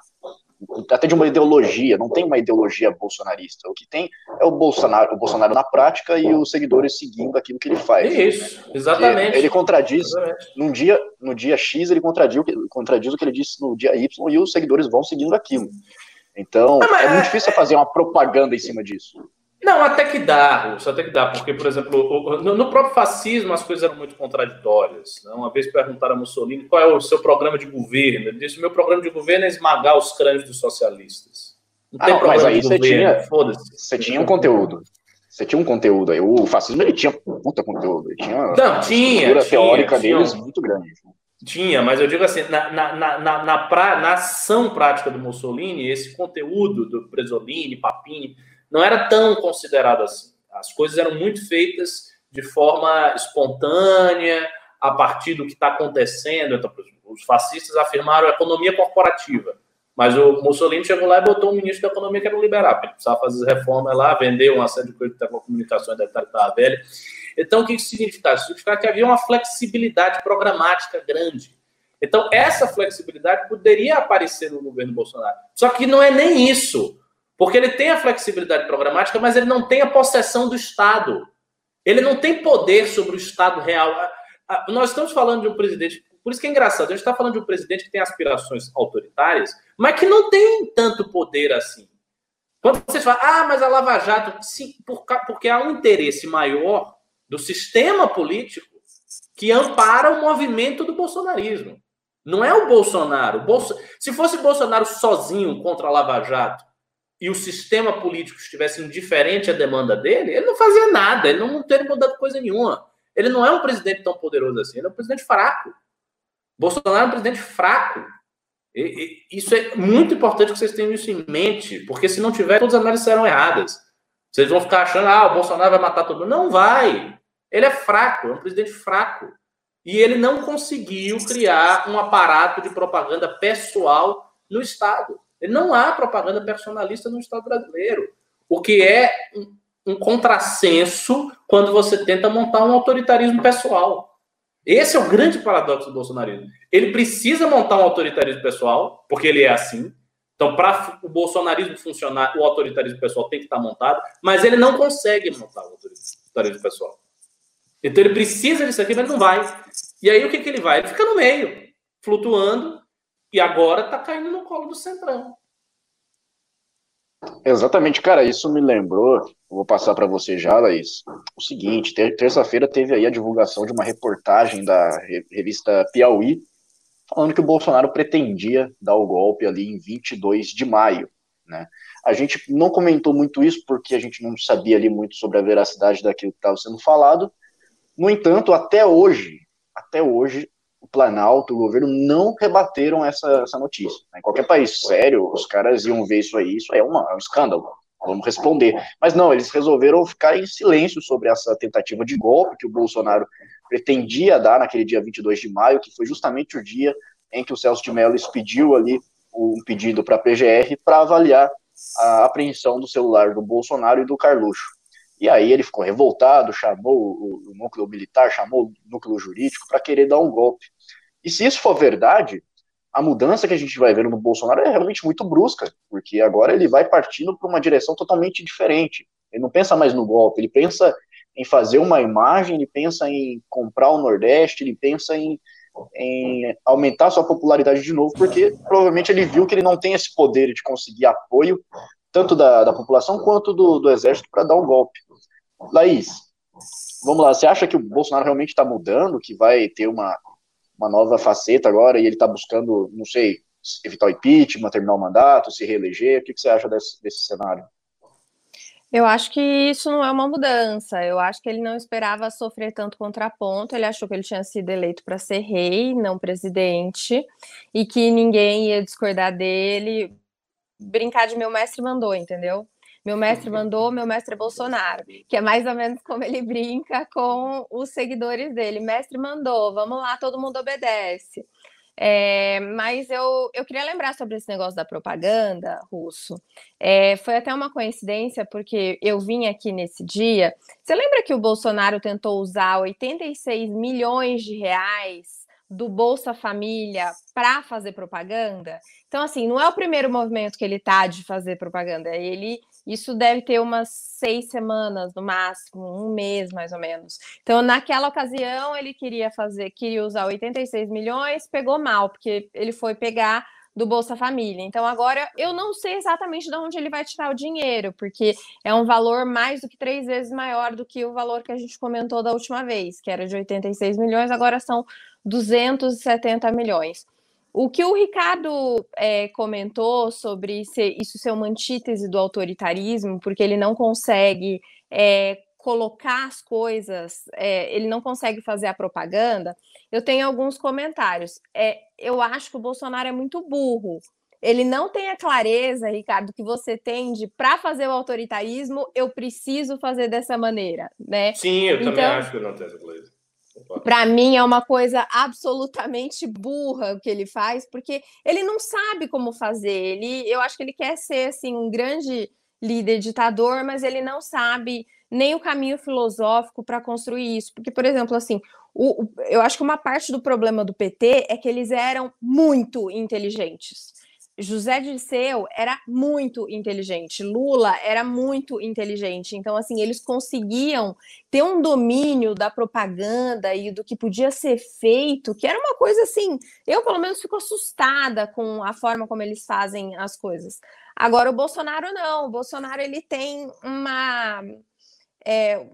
até de uma ideologia, não tem uma ideologia bolsonarista. O que tem é o Bolsonaro, o Bolsonaro na prática e os seguidores seguindo aquilo que ele faz. Isso, exatamente. Ele, ele contradiz exatamente. num dia, no dia X ele contradiz, contradiz o que ele disse no dia Y e os seguidores vão seguindo aquilo. Então, ah, é muito difícil fazer uma propaganda em cima disso. Não, até que dá, Russo, até que dá, porque, por exemplo, no próprio fascismo as coisas eram muito contraditórias. Né? Uma vez perguntaram a Mussolini qual é o seu programa de governo. Ele disse: meu programa de governo é esmagar os crânios dos socialistas. Não ah, tem não, problema mas aí você governo, tinha, você tinha um conteúdo. Você tinha um conteúdo aí. O fascismo ele tinha puta conteúdo. Ele tinha não, tinha, a teórica tinha, deles tinha. muito grande. Tinha, mas eu digo assim, na, na, na, na, pra, na ação prática do Mussolini, esse conteúdo do Bresolini, Papini, não era tão considerado assim. As coisas eram muito feitas de forma espontânea, a partir do que está acontecendo. Então, os fascistas afirmaram economia corporativa, mas o Mussolini chegou lá e botou um ministro da economia que era um liberal, ele precisava fazer reformas lá, vender uma série de coisas de telecomunicações da Itália velha. Então, o que isso significava? Isso significava que havia uma flexibilidade programática grande. Então, essa flexibilidade poderia aparecer no governo Bolsonaro. Só que não é nem isso. Porque ele tem a flexibilidade programática, mas ele não tem a possessão do Estado. Ele não tem poder sobre o Estado real. Nós estamos falando de um presidente. Por isso que é engraçado. A gente está falando de um presidente que tem aspirações autoritárias, mas que não tem tanto poder assim. Quando vocês falam, ah, mas a Lava Jato, sim, porque há um interesse maior do sistema político que ampara o movimento do bolsonarismo. Não é o Bolsonaro. Bolso... Se fosse Bolsonaro sozinho contra a Lava Jato e o sistema político estivesse indiferente à demanda dele, ele não fazia nada, ele não teria mudado coisa nenhuma. Ele não é um presidente tão poderoso assim, ele é um presidente fraco. Bolsonaro é um presidente fraco. E, e, isso é muito importante que vocês tenham isso em mente, porque se não tiver, todas as análises serão erradas. Vocês vão ficar achando, ah, o Bolsonaro vai matar todo mundo. Não vai. Ele é fraco, é um presidente fraco. E ele não conseguiu criar um aparato de propaganda pessoal no Estado. Não há propaganda personalista no Estado brasileiro. O que é um, um contrassenso quando você tenta montar um autoritarismo pessoal. Esse é o grande paradoxo do bolsonarismo. Ele precisa montar um autoritarismo pessoal, porque ele é assim. Então, para o bolsonarismo funcionar, o autoritarismo pessoal tem que estar montado, mas ele não consegue montar o autoritarismo pessoal. Então, ele precisa disso aqui, mas não vai. E aí, o que, que ele vai? Ele fica no meio, flutuando, e agora está caindo no colo do Centrão. Exatamente, cara, isso me lembrou, vou passar para você já, Laís, o seguinte, terça-feira teve aí a divulgação de uma reportagem da revista Piauí, falando que o Bolsonaro pretendia dar o golpe ali em 22 de maio, né? A gente não comentou muito isso porque a gente não sabia ali muito sobre a veracidade daquilo que estava sendo falado, no entanto, até hoje, até hoje, Planalto, o governo não rebateram essa, essa notícia. Em qualquer país sério, os caras iam ver isso aí, isso é, uma, é um escândalo, vamos responder. Mas não, eles resolveram ficar em silêncio sobre essa tentativa de golpe que o Bolsonaro pretendia dar naquele dia 22 de maio, que foi justamente o dia em que o Celso de Mello expediu ali um pedido para a PGR para avaliar a apreensão do celular do Bolsonaro e do Carluxo. E aí ele ficou revoltado, chamou o núcleo militar, chamou o núcleo jurídico para querer dar um golpe. E se isso for verdade, a mudança que a gente vai ver no Bolsonaro é realmente muito brusca, porque agora ele vai partindo para uma direção totalmente diferente. Ele não pensa mais no golpe, ele pensa em fazer uma imagem, ele pensa em comprar o Nordeste, ele pensa em, em aumentar sua popularidade de novo, porque provavelmente ele viu que ele não tem esse poder de conseguir apoio tanto da, da população quanto do, do exército para dar um golpe. Laís, vamos lá, você acha que o Bolsonaro realmente está mudando, que vai ter uma, uma nova faceta agora e ele está buscando, não sei, evitar o impeachment, terminar o mandato, se reeleger? O que, que você acha desse, desse cenário? Eu acho que isso não é uma mudança. Eu acho que ele não esperava sofrer tanto contraponto. Ele achou que ele tinha sido eleito para ser rei, não presidente, e que ninguém ia discordar dele brincar de meu mestre mandou, entendeu? Meu mestre mandou, meu mestre é Bolsonaro, que é mais ou menos como ele brinca com os seguidores dele. Mestre mandou, vamos lá, todo mundo obedece. É, mas eu, eu queria lembrar sobre esse negócio da propaganda russo. É, foi até uma coincidência, porque eu vim aqui nesse dia. Você lembra que o Bolsonaro tentou usar 86 milhões de reais do Bolsa Família para fazer propaganda. Então, assim, não é o primeiro movimento que ele tá de fazer propaganda. Ele, isso deve ter umas seis semanas no máximo, um mês mais ou menos. Então, naquela ocasião, ele queria fazer, queria usar 86 milhões, pegou mal, porque ele foi pegar do Bolsa Família. Então, agora eu não sei exatamente de onde ele vai tirar o dinheiro, porque é um valor mais do que três vezes maior do que o valor que a gente comentou da última vez, que era de 86 milhões, agora são 270 milhões. O que o Ricardo é, comentou sobre ser, isso ser uma antítese do autoritarismo, porque ele não consegue é, colocar as coisas, é, ele não consegue fazer a propaganda, eu tenho alguns comentários. É, eu acho que o Bolsonaro é muito burro. Ele não tem a clareza, Ricardo, que você tem de para fazer o autoritarismo, eu preciso fazer dessa maneira, né? Sim, eu então, também acho que não tem essa clareza. Para mim é uma coisa absolutamente burra o que ele faz, porque ele não sabe como fazer. Ele, eu acho que ele quer ser assim um grande líder ditador, mas ele não sabe nem o caminho filosófico para construir isso. Porque, por exemplo, assim, o, o, eu acho que uma parte do problema do PT é que eles eram muito inteligentes. José Dirceu era muito inteligente, Lula era muito inteligente. Então, assim, eles conseguiam ter um domínio da propaganda e do que podia ser feito, que era uma coisa assim. Eu, pelo menos, fico assustada com a forma como eles fazem as coisas. Agora, o Bolsonaro não. O Bolsonaro ele tem uma. É,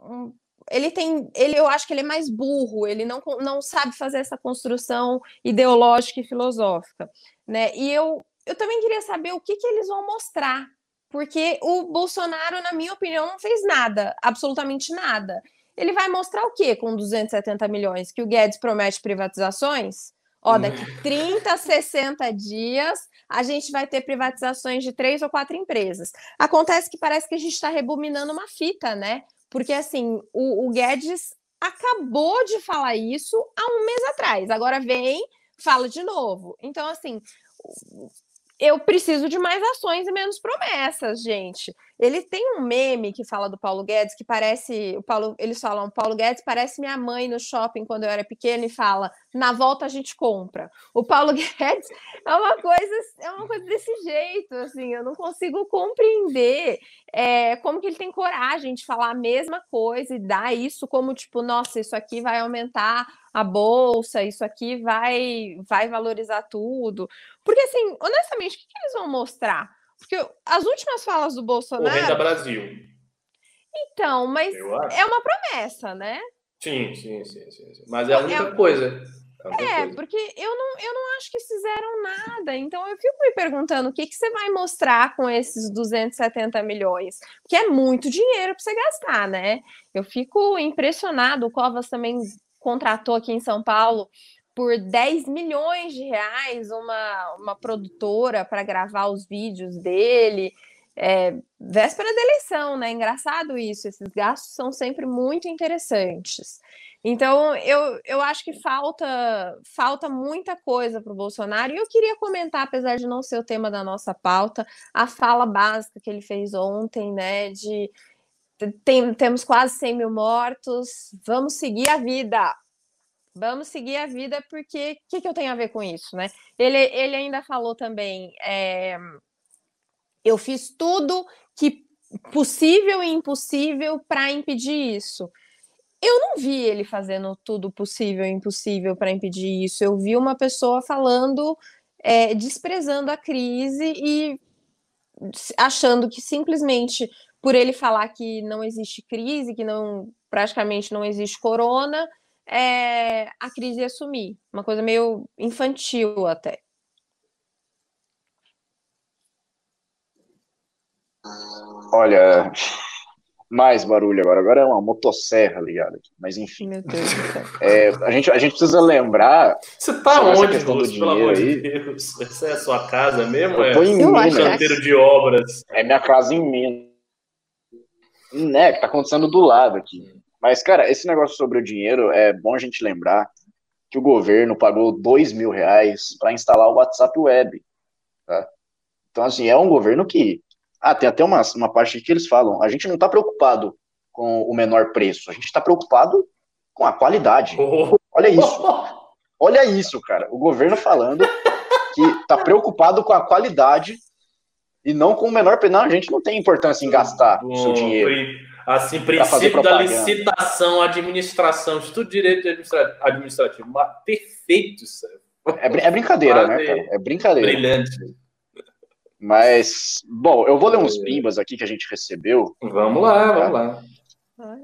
um, ele tem, ele, eu acho que ele é mais burro, ele não, não sabe fazer essa construção ideológica e filosófica né? E eu, eu também queria saber o que, que eles vão mostrar, porque o Bolsonaro, na minha opinião, não fez nada, absolutamente nada. Ele vai mostrar o quê com 270 milhões? Que o Guedes promete privatizações? Ó, daqui 30, 60 dias, a gente vai ter privatizações de três ou quatro empresas. Acontece que parece que a gente está rebominando uma fita, né? Porque, assim, o, o Guedes acabou de falar isso há um mês atrás. Agora vem, fala de novo. Então, assim, eu preciso de mais ações e menos promessas, gente. Ele tem um meme que fala do Paulo Guedes que parece, o Paulo, eles falam, Paulo Guedes parece minha mãe no shopping quando eu era pequena e fala, na volta a gente compra. O Paulo Guedes é uma coisa, é uma coisa desse jeito, assim, eu não consigo compreender é, como que ele tem coragem de falar a mesma coisa e dar isso como tipo, nossa, isso aqui vai aumentar a bolsa, isso aqui vai vai valorizar tudo. Porque, assim, honestamente, o que, que eles vão mostrar? Porque as últimas falas do Bolsonaro. O Renda Brasil. Então, mas é uma promessa, né? Sim, sim, sim, sim, sim. Mas é a única é... coisa. É, é porque eu não, eu não acho que fizeram nada. Então eu fico me perguntando o que, que você vai mostrar com esses 270 milhões. Porque é muito dinheiro para você gastar, né? Eu fico impressionado. O Covas também contratou aqui em São Paulo por 10 milhões de reais uma, uma produtora para gravar os vídeos dele. É, véspera da eleição, né? Engraçado isso, esses gastos são sempre muito interessantes. Então, eu, eu acho que falta falta muita coisa para o Bolsonaro. E eu queria comentar, apesar de não ser o tema da nossa pauta, a fala básica que ele fez ontem, né? De tem, temos quase 100 mil mortos, vamos seguir a vida. Vamos seguir a vida, porque o que, que, eu tenho a ver com isso, né? Ele, ele ainda falou também: é, eu fiz tudo que possível e impossível para impedir isso. Eu não vi ele fazendo tudo possível e impossível para impedir isso. Eu vi uma pessoa falando, é, desprezando a crise e achando que simplesmente por ele falar que não existe crise, que não praticamente não existe corona, é, a crise ia sumir. Uma coisa meio infantil até. Olha, mais barulho agora. Agora é uma motosserra ligada aqui. Mas enfim. Meu Deus é, a, gente, a gente precisa lembrar. Você tá onde, Lúcio, pelo amor de Deus? Essa é a sua casa mesmo? Eu tô é em Minas. canteiro de obras. É minha casa em Minas. Né, que tá acontecendo do lado aqui. Mas, cara, esse negócio sobre o dinheiro, é bom a gente lembrar que o governo pagou dois mil reais para instalar o WhatsApp Web. Tá? Então, assim, é um governo que ah, tem até uma, uma parte que eles falam: a gente não está preocupado com o menor preço, a gente está preocupado com a qualidade. Oh. Olha isso. Olha isso, cara. O governo falando que está preocupado com a qualidade e não com o menor preço. Não, a gente não tem importância em gastar o seu dinheiro. Assim, princípio da licitação, administração, estudo de direito administrativo. Perfeito. É, é brincadeira, né, cara? É brincadeira. Brilhante. Mas, bom, eu vou ler uns pimbas aqui que a gente recebeu. Vamos lá, tá? vamos lá.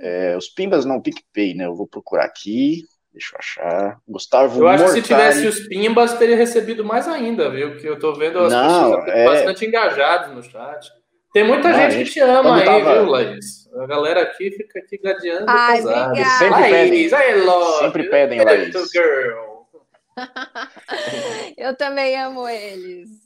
É, os pimbas não PicPay, né? Eu vou procurar aqui. Deixa eu achar. Gustavo Eu acho Mortari. que se tivesse os pimbas, teria recebido mais ainda, viu? Que eu tô vendo as não, pessoas é... bastante engajadas no chat. Tem muita não, gente, gente, que te ama aí, tava... viu, Laís? A galera aqui fica aqui gadeando. Ai, Sempre Laís, pedem. Sempre pedem, Laís. Girl. eu também amo eles.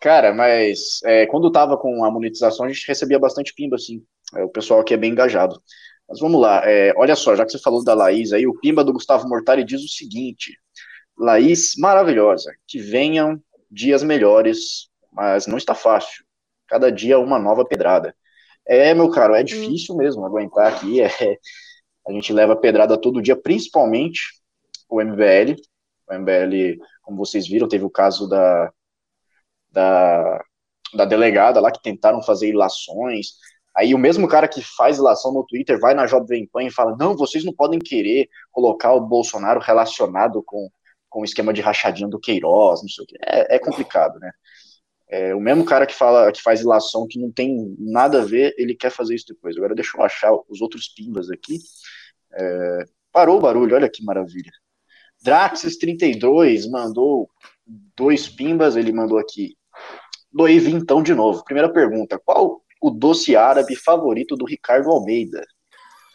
Cara, mas é, quando tava com a monetização, a gente recebia bastante pimba, assim. É, o pessoal aqui é bem engajado. Mas vamos lá, é, olha só, já que você falou da Laís aí, o pimba do Gustavo Mortari diz o seguinte: Laís, maravilhosa, que venham dias melhores, mas não está fácil. Cada dia uma nova pedrada. É, meu caro, é difícil mesmo aguentar aqui. É, a gente leva pedrada todo dia, principalmente o MBL. O MBL, como vocês viram, teve o caso da, da, da delegada lá que tentaram fazer ilações. Aí o mesmo cara que faz ilação no Twitter vai na Jovem Pan e fala: não, vocês não podem querer colocar o Bolsonaro relacionado com, com o esquema de rachadinho do Queiroz, não sei o quê. É, é complicado, né? É, o mesmo cara que fala que faz ilação que não tem nada a ver, ele quer fazer isso depois. Agora deixa eu achar os outros pimbas aqui. É, parou o barulho, olha que maravilha. Draxis32 mandou dois pimbas, ele mandou aqui Doei vintão de novo. Primeira pergunta: qual o doce árabe favorito do Ricardo Almeida?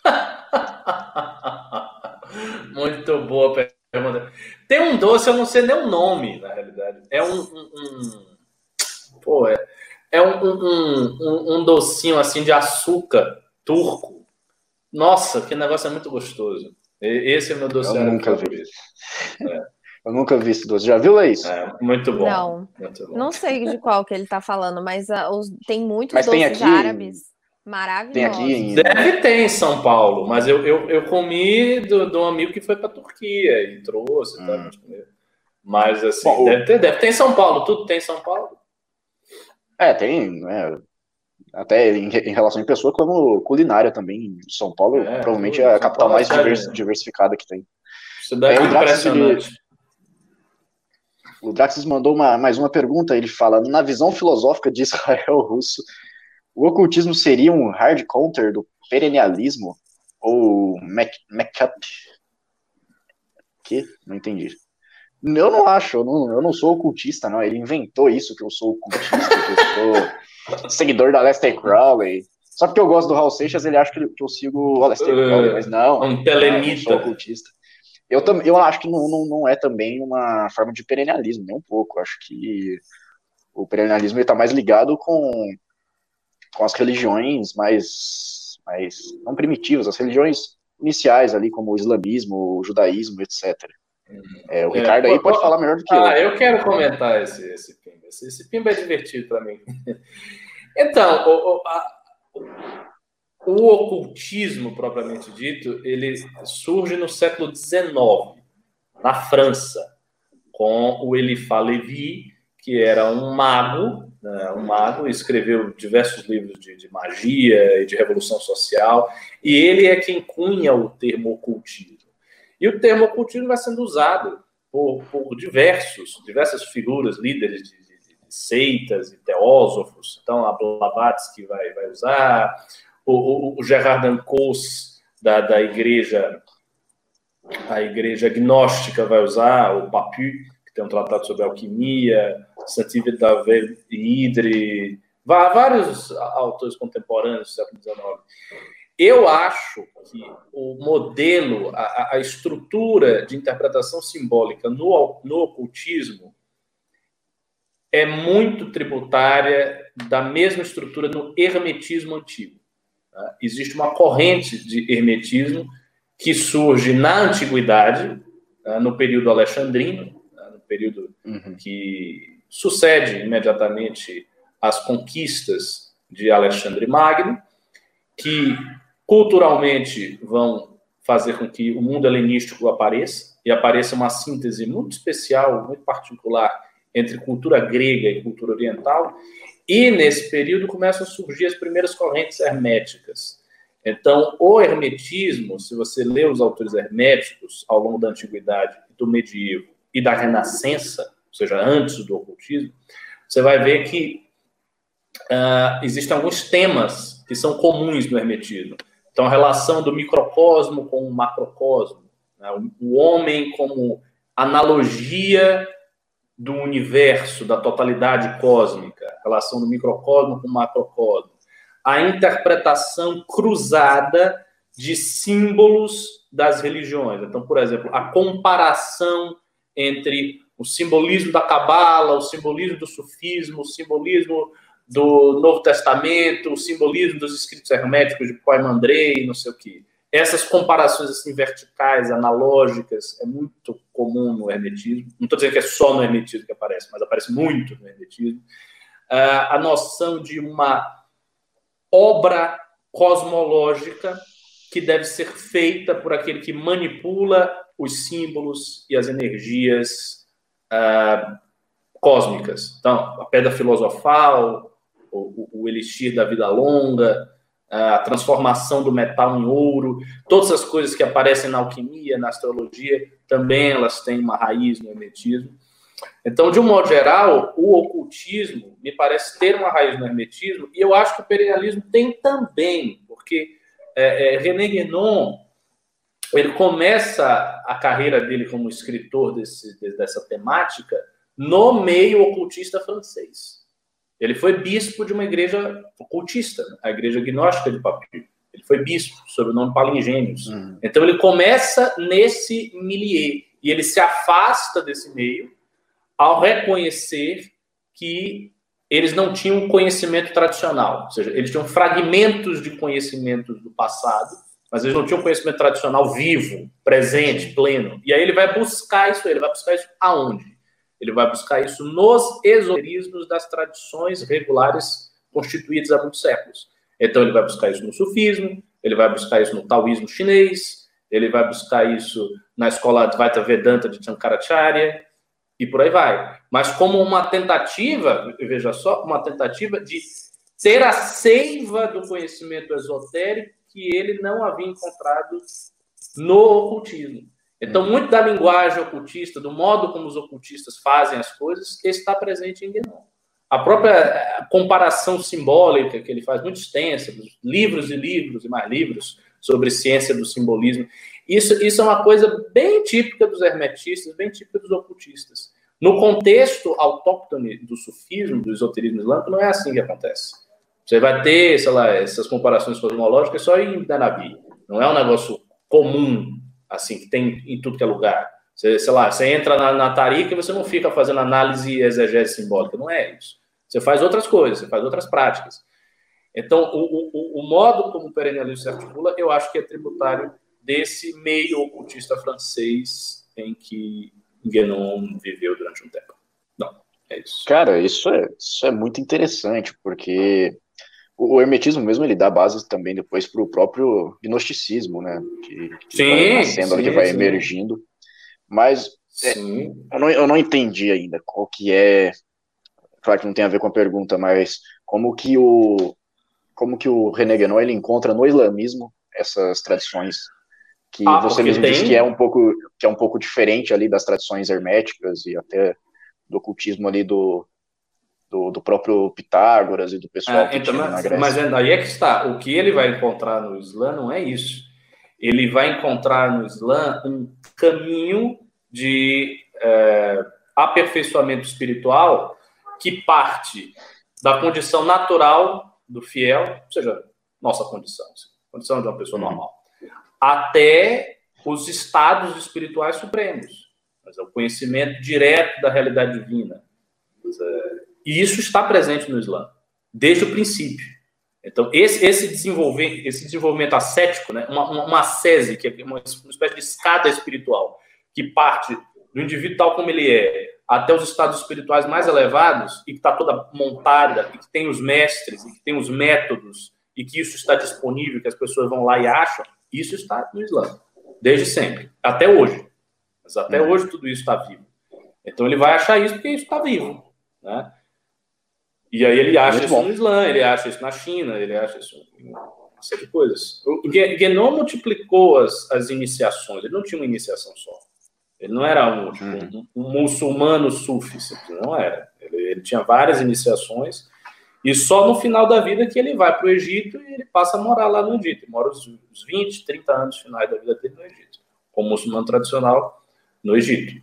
Muito boa pergunta. Tem um doce, eu não sei nem o nome, na realidade. É um. um, um pô, é, é um, um, um, docinho assim de açúcar turco Nossa, que negócio é muito gostoso. Esse é o meu doce. Eu nunca vi. É. Eu nunca vi esse doce. Já viu, Laís? É, muito bom. Não. Muito bom. Não sei de qual que ele está falando, mas uh, os, tem muitos mas doces tem aqui, árabes maravilhosos. Tem aqui em... Deve ter em São Paulo, mas eu, eu, eu comi do, de um amigo que foi para Turquia e trouxe. Hum. Tá? Mas assim, bom, deve, ter, deve ter em São Paulo. Tudo tem em São Paulo? É, tem. É, até em, em, relação em pessoa, como culinária também. São Paulo, é, provavelmente, é a capital mais é divers, diversificada que tem. Isso deve é, impressionante. O Draxis mandou uma, mais uma pergunta. Ele fala: na visão filosófica de Israel russo, o ocultismo seria um hard counter do perennialismo? Ou make-up? Que? Não entendi. Eu não acho, eu não, eu não sou ocultista, não. Ele inventou isso que eu sou ocultista, que eu sou seguidor da Lester Crowley. Só porque eu gosto do Raul Seixas, ele acha que, eu sigo o Lester Crowley, mas não. Um telemita. Não, eu sou ocultista. Eu, tam, eu acho que não, não, não é também uma forma de perennialismo, nem um pouco. Eu acho que o perennialismo está mais ligado com, com as religiões mais, mais não primitivas, as religiões iniciais ali, como o islamismo, o judaísmo, etc. É, o é, Ricardo aí pode falar melhor do que ah, eu. Ah, eu quero comentar esse, esse pimba. Esse, esse pimba é divertido para mim. Então, o, o, a, o ocultismo, propriamente dito, ele surge no século XIX, na França, com o Eliphas Lévy, que era um mago, né, um mago, escreveu diversos livros de, de, magia e de revolução social, e ele é quem cunha o termo ocultismo. E o termo ocultismo vai sendo usado por, por diversos, diversas figuras, líderes de, de, de seitas e teósofos. Então, a Blavatsky vai, vai usar, o, o, o Gerard Ancos, da, da igreja a igreja gnóstica vai usar, o Papu, que tem um tratado sobre alquimia, Santivit David Idre, vários autores contemporâneos do século XIX. Eu acho que o modelo, a, a estrutura de interpretação simbólica no, no ocultismo é muito tributária da mesma estrutura no hermetismo antigo. Tá? Existe uma corrente de hermetismo que surge na antiguidade, tá? no período alexandrino, tá? no período uhum. que sucede imediatamente às conquistas de Alexandre Magno, que culturalmente vão fazer com que o mundo helenístico apareça e apareça uma síntese muito especial, muito particular entre cultura grega e cultura oriental, e nesse período começam a surgir as primeiras correntes herméticas. Então, o hermetismo, se você lê os autores herméticos ao longo da antiguidade, do medievo e da renascença, ou seja, antes do ocultismo, você vai ver que uh, existem alguns temas que são comuns no hermetismo. Então, a relação do microcosmo com o macrocosmo, né? o homem como analogia do universo, da totalidade cósmica, relação do microcosmo com o macrocosmo, a interpretação cruzada de símbolos das religiões. Então, por exemplo, a comparação entre o simbolismo da Cabala, o simbolismo do sufismo, o simbolismo do Novo Testamento, o simbolismo dos escritos herméticos de Poimandrei, não sei o quê essas comparações assim verticais, analógicas, é muito comum no hermetismo. Não estou dizendo que é só no hermetismo que aparece, mas aparece muito no hermetismo. Uh, a noção de uma obra cosmológica que deve ser feita por aquele que manipula os símbolos e as energias uh, cósmicas. Então, a pedra filosofal, o, o, o elixir da vida longa, a transformação do metal em ouro, todas as coisas que aparecem na alquimia, na astrologia, também elas têm uma raiz no hermetismo. Então, de um modo geral, o ocultismo me parece ter uma raiz no hermetismo, e eu acho que o perennialismo tem também, porque é, é, René Guénon, ele começa a carreira dele como escritor desse, dessa temática no meio ocultista francês. Ele foi bispo de uma igreja ocultista, a igreja gnóstica de Papiro. Ele foi bispo, sob o nome Palingênios. Uhum. Então ele começa nesse milieu e ele se afasta desse meio ao reconhecer que eles não tinham conhecimento tradicional, ou seja, eles tinham fragmentos de conhecimentos do passado mas eles não tinham conhecimento tradicional vivo, presente, pleno. E aí ele vai buscar isso, ele vai buscar isso aonde? Ele vai buscar isso nos esoterismos das tradições regulares constituídas há muitos séculos. Então ele vai buscar isso no sufismo, ele vai buscar isso no taoísmo chinês, ele vai buscar isso na escola Advaita Vedanta de Shankaracharya e por aí vai. Mas como uma tentativa, veja só, uma tentativa de ter a seiva do conhecimento esotérico que ele não havia encontrado no ocultismo. Então, muito da linguagem ocultista, do modo como os ocultistas fazem as coisas, está presente em Guénon. A própria eh, comparação simbólica que ele faz, muito extensa, livros e livros e mais livros sobre ciência do simbolismo, isso, isso é uma coisa bem típica dos hermetistas, bem típica dos ocultistas. No contexto autóctone do sufismo, do esoterismo islâmico, não é assim que acontece. Você vai ter, sei lá, essas comparações cosmológicas só em Danabi. Não é um negócio comum, assim, que tem em tudo que é lugar. Você, sei lá, você entra na, na Tarika e você não fica fazendo análise e exegese simbólica. Não é isso. Você faz outras coisas, você faz outras práticas. Então, o, o, o modo como o perennialismo se articula, eu acho que é tributário desse meio ocultista francês em que Guénon viveu durante um tempo. Não, é isso. Cara, isso é, isso é muito interessante, porque o, hermetismo mesmo ele dá base também depois para o próprio gnosticismo, né? Que, que sim, vai nascendo, sim, que vai sim. emergindo. Mas é, eu, não, eu não entendi ainda qual que é. Claro que não tem a ver com a pergunta, mas como que o como que o René Guénon ele encontra no islamismo essas tradições que ah, você mesmo tem... disse que é um pouco que é um pouco diferente ali das tradições herméticas e até do ocultismo ali do, do, do próprio Pitágoras e do pessoal é, que então, mas, mas é, aí é que está. O que ele vai encontrar no Islã não é isso. Ele vai encontrar no Islã um caminho de é, aperfeiçoamento espiritual que parte da condição natural do fiel, ou seja, nossa condição, condição de uma pessoa normal, até os estados espirituais supremos, mas é o conhecimento direto da realidade divina. E isso está presente no Islã, desde o princípio. Então, esse, esse, desenvolver, esse desenvolvimento ascético, né, uma, uma, uma sese, que é uma, uma espécie de escada espiritual, que parte do indivíduo tal como ele é, até os estados espirituais mais elevados, e que está toda montada, e que tem os mestres, e que tem os métodos, e que isso está disponível, que as pessoas vão lá e acham, isso está no Islã, desde sempre, até hoje. Mas até uhum. hoje tudo isso está vivo. Então ele vai achar isso porque isso está vivo. Né? E aí ele acha Muito isso bom. no Islã, ele acha isso na China, ele acha isso em uma série de coisas. O Guénon multiplicou as, as iniciações, ele não tinha uma iniciação só. Ele não era um, tipo, uhum. um, um muçulmano sufi, não era. Ele, ele tinha várias iniciações e só no final da vida que ele vai para o Egito e ele passa a morar lá no Egito. Ele mora os, os 20, 30 anos finais da vida dele no Egito, como muçulmano tradicional no Egito.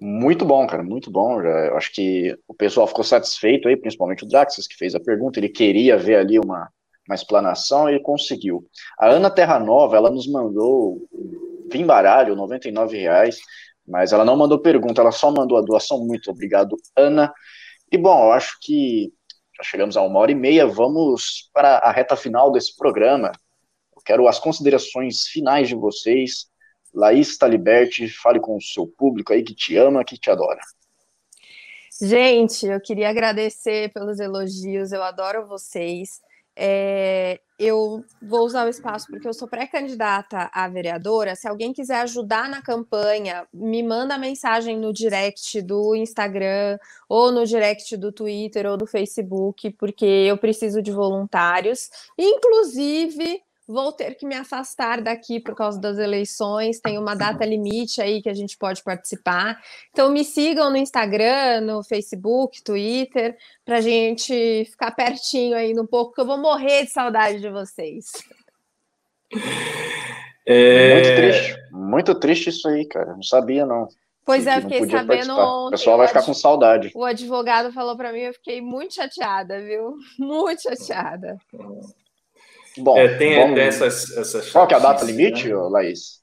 Muito bom, cara, muito bom. Já, eu acho que o pessoal ficou satisfeito aí, principalmente o Draxis, que fez a pergunta. Ele queria ver ali uma, uma explanação e conseguiu. A Ana Terra Nova, ela nos mandou vim baralho, 99 reais, mas ela não mandou pergunta, ela só mandou a doação. Muito obrigado, Ana. E bom, eu acho que já chegamos a uma hora e meia, vamos para a reta final desse programa. Eu quero as considerações finais de vocês. Laís Taliberti, fale com o seu público aí que te ama, que te adora. Gente, eu queria agradecer pelos elogios, eu adoro vocês. É, eu vou usar o espaço porque eu sou pré-candidata a vereadora. Se alguém quiser ajudar na campanha, me manda mensagem no direct do Instagram, ou no direct do Twitter ou do Facebook, porque eu preciso de voluntários. Inclusive, vou ter que me afastar daqui por causa das eleições, tem uma data limite aí que a gente pode participar. Então me sigam no Instagram, no Facebook, Twitter, para a gente ficar pertinho aí um pouco, que eu vou morrer de saudade de vocês. É... Muito triste, muito triste isso aí, cara. Não sabia, não. Pois é, fiquei sabendo participar. ontem. O pessoal vai ficar com saudade. O advogado falou para mim, eu fiquei muito chateada, viu? Muito chateada. Bom, é, tem, vamos... essas, essas Qual que é a data limite, né? Laís?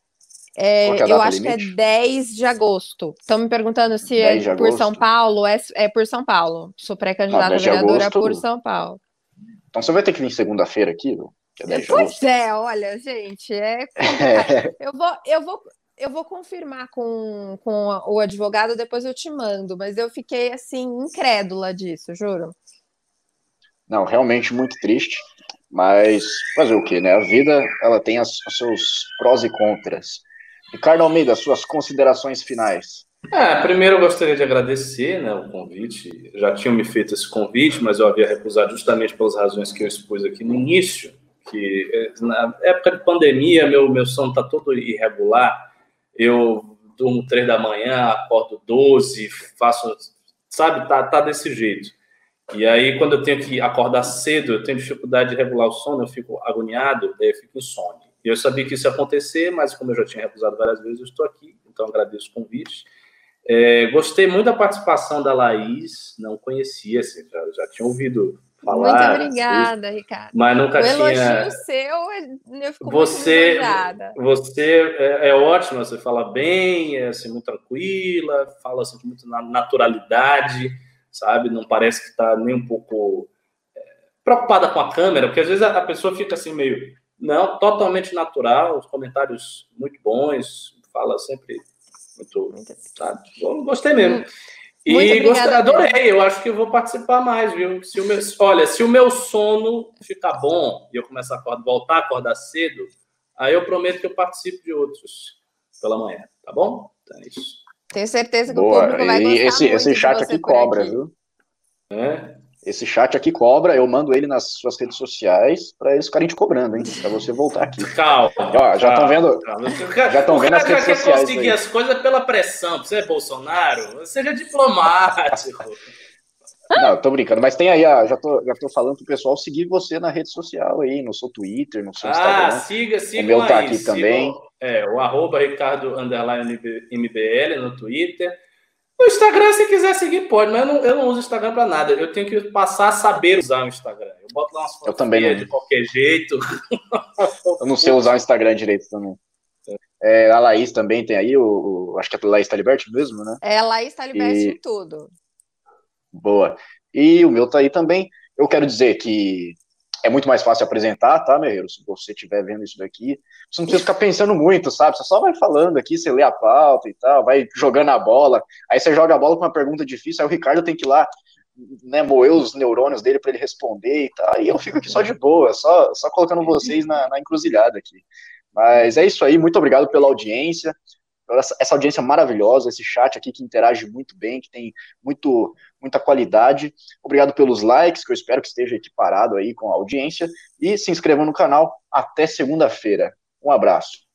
É, é eu acho limite? que é 10 de agosto. Estão me perguntando se é por São Paulo. É, é por São Paulo. Sou pré-candidata ah, vereadora por São Paulo. Então você vai ter que vir segunda-feira aqui, viu? É pois é, olha, gente, é, é. Eu vou, eu vou, eu vou confirmar com, com o advogado, depois eu te mando, mas eu fiquei assim, incrédula disso, juro. Não, realmente muito triste, mas fazer o que, né? A vida ela tem as, os seus prós e contras. Ricardo Almeida, suas considerações finais. É, primeiro eu gostaria de agradecer né, o convite. Já tinham me feito esse convite, mas eu havia recusado justamente pelas razões que eu expus aqui no início, que eh, na época de pandemia meu, meu sono está todo irregular. Eu durmo três da manhã, acordo 12, faço, sabe, tá, tá desse jeito. E aí, quando eu tenho que acordar cedo, eu tenho dificuldade de regular o sono, eu fico agoniado, daí eu fico insônia. E eu sabia que isso ia acontecer, mas como eu já tinha recusado várias vezes, eu estou aqui, então agradeço o convite. É, gostei muito da participação da Laís, não conhecia, assim, já, já tinha ouvido falar. Muito obrigada, assim, Ricardo. Mas nunca o tinha. O elogio seu, eu fico você, muito Você é, é ótima, você fala bem, é assim, muito tranquila, fala assim, com muita naturalidade, sabe? Não parece que está nem um pouco é, preocupada com a câmera, porque às vezes a, a pessoa fica assim meio não, totalmente natural, os comentários muito bons, fala sempre muito. Sabe? Gostei mesmo. E gostei, adorei, eu acho que eu vou participar mais, viu? Se o meu, olha, se o meu sono ficar bom e eu começar a acordar, voltar a acordar cedo, aí eu prometo que eu participo de outros pela manhã, tá bom? Então é isso. Tenho certeza que Boa. o público vai gostar e esse, esse chat aqui cobra, aqui. viu? É? Esse chat aqui cobra, eu mando ele nas suas redes sociais para eles ficarem te cobrando, hein? Para você voltar aqui. Calma. Ó, já estão vendo? Calma. Já estão vendo as redes sociais. Você quer conseguir aí. as coisas pela pressão. Você é Bolsonaro? Seja diplomático. Não, tô brincando, mas tem aí, ó, já tô, já tô falando pro pessoal seguir você na rede social aí, no seu Twitter, no seu ah, Instagram. Ah, siga, siga. O meu tá aqui também. é, o arroba Ricardo MBL no Twitter. No Instagram, se quiser seguir, pode, mas eu não, eu não uso Instagram para nada. Eu tenho que passar a saber usar o Instagram. Eu boto lá umas fotos eu também não. de qualquer jeito. eu não sei usar o Instagram direito também. É, a Laís também tem aí, o, o acho que é a Laís Taliberti mesmo, né? É, a Laís Taliberti e... em tudo. Boa. E o meu tá aí também. Eu quero dizer que é muito mais fácil apresentar, tá, Merreiro? Se você estiver vendo isso daqui, você não precisa ficar pensando muito, sabe? Você só vai falando aqui, você lê a pauta e tal, vai jogando a bola, aí você joga a bola com uma pergunta difícil, aí o Ricardo tem que ir lá, né, moer os neurônios dele para ele responder e tal, e eu fico aqui só de boa, só, só colocando vocês na, na encruzilhada aqui. Mas é isso aí, muito obrigado pela audiência essa audiência maravilhosa, esse chat aqui que interage muito bem, que tem muito, muita qualidade. Obrigado pelos likes, que eu espero que esteja equiparado aí com a audiência. E se inscrevam no canal. Até segunda-feira. Um abraço.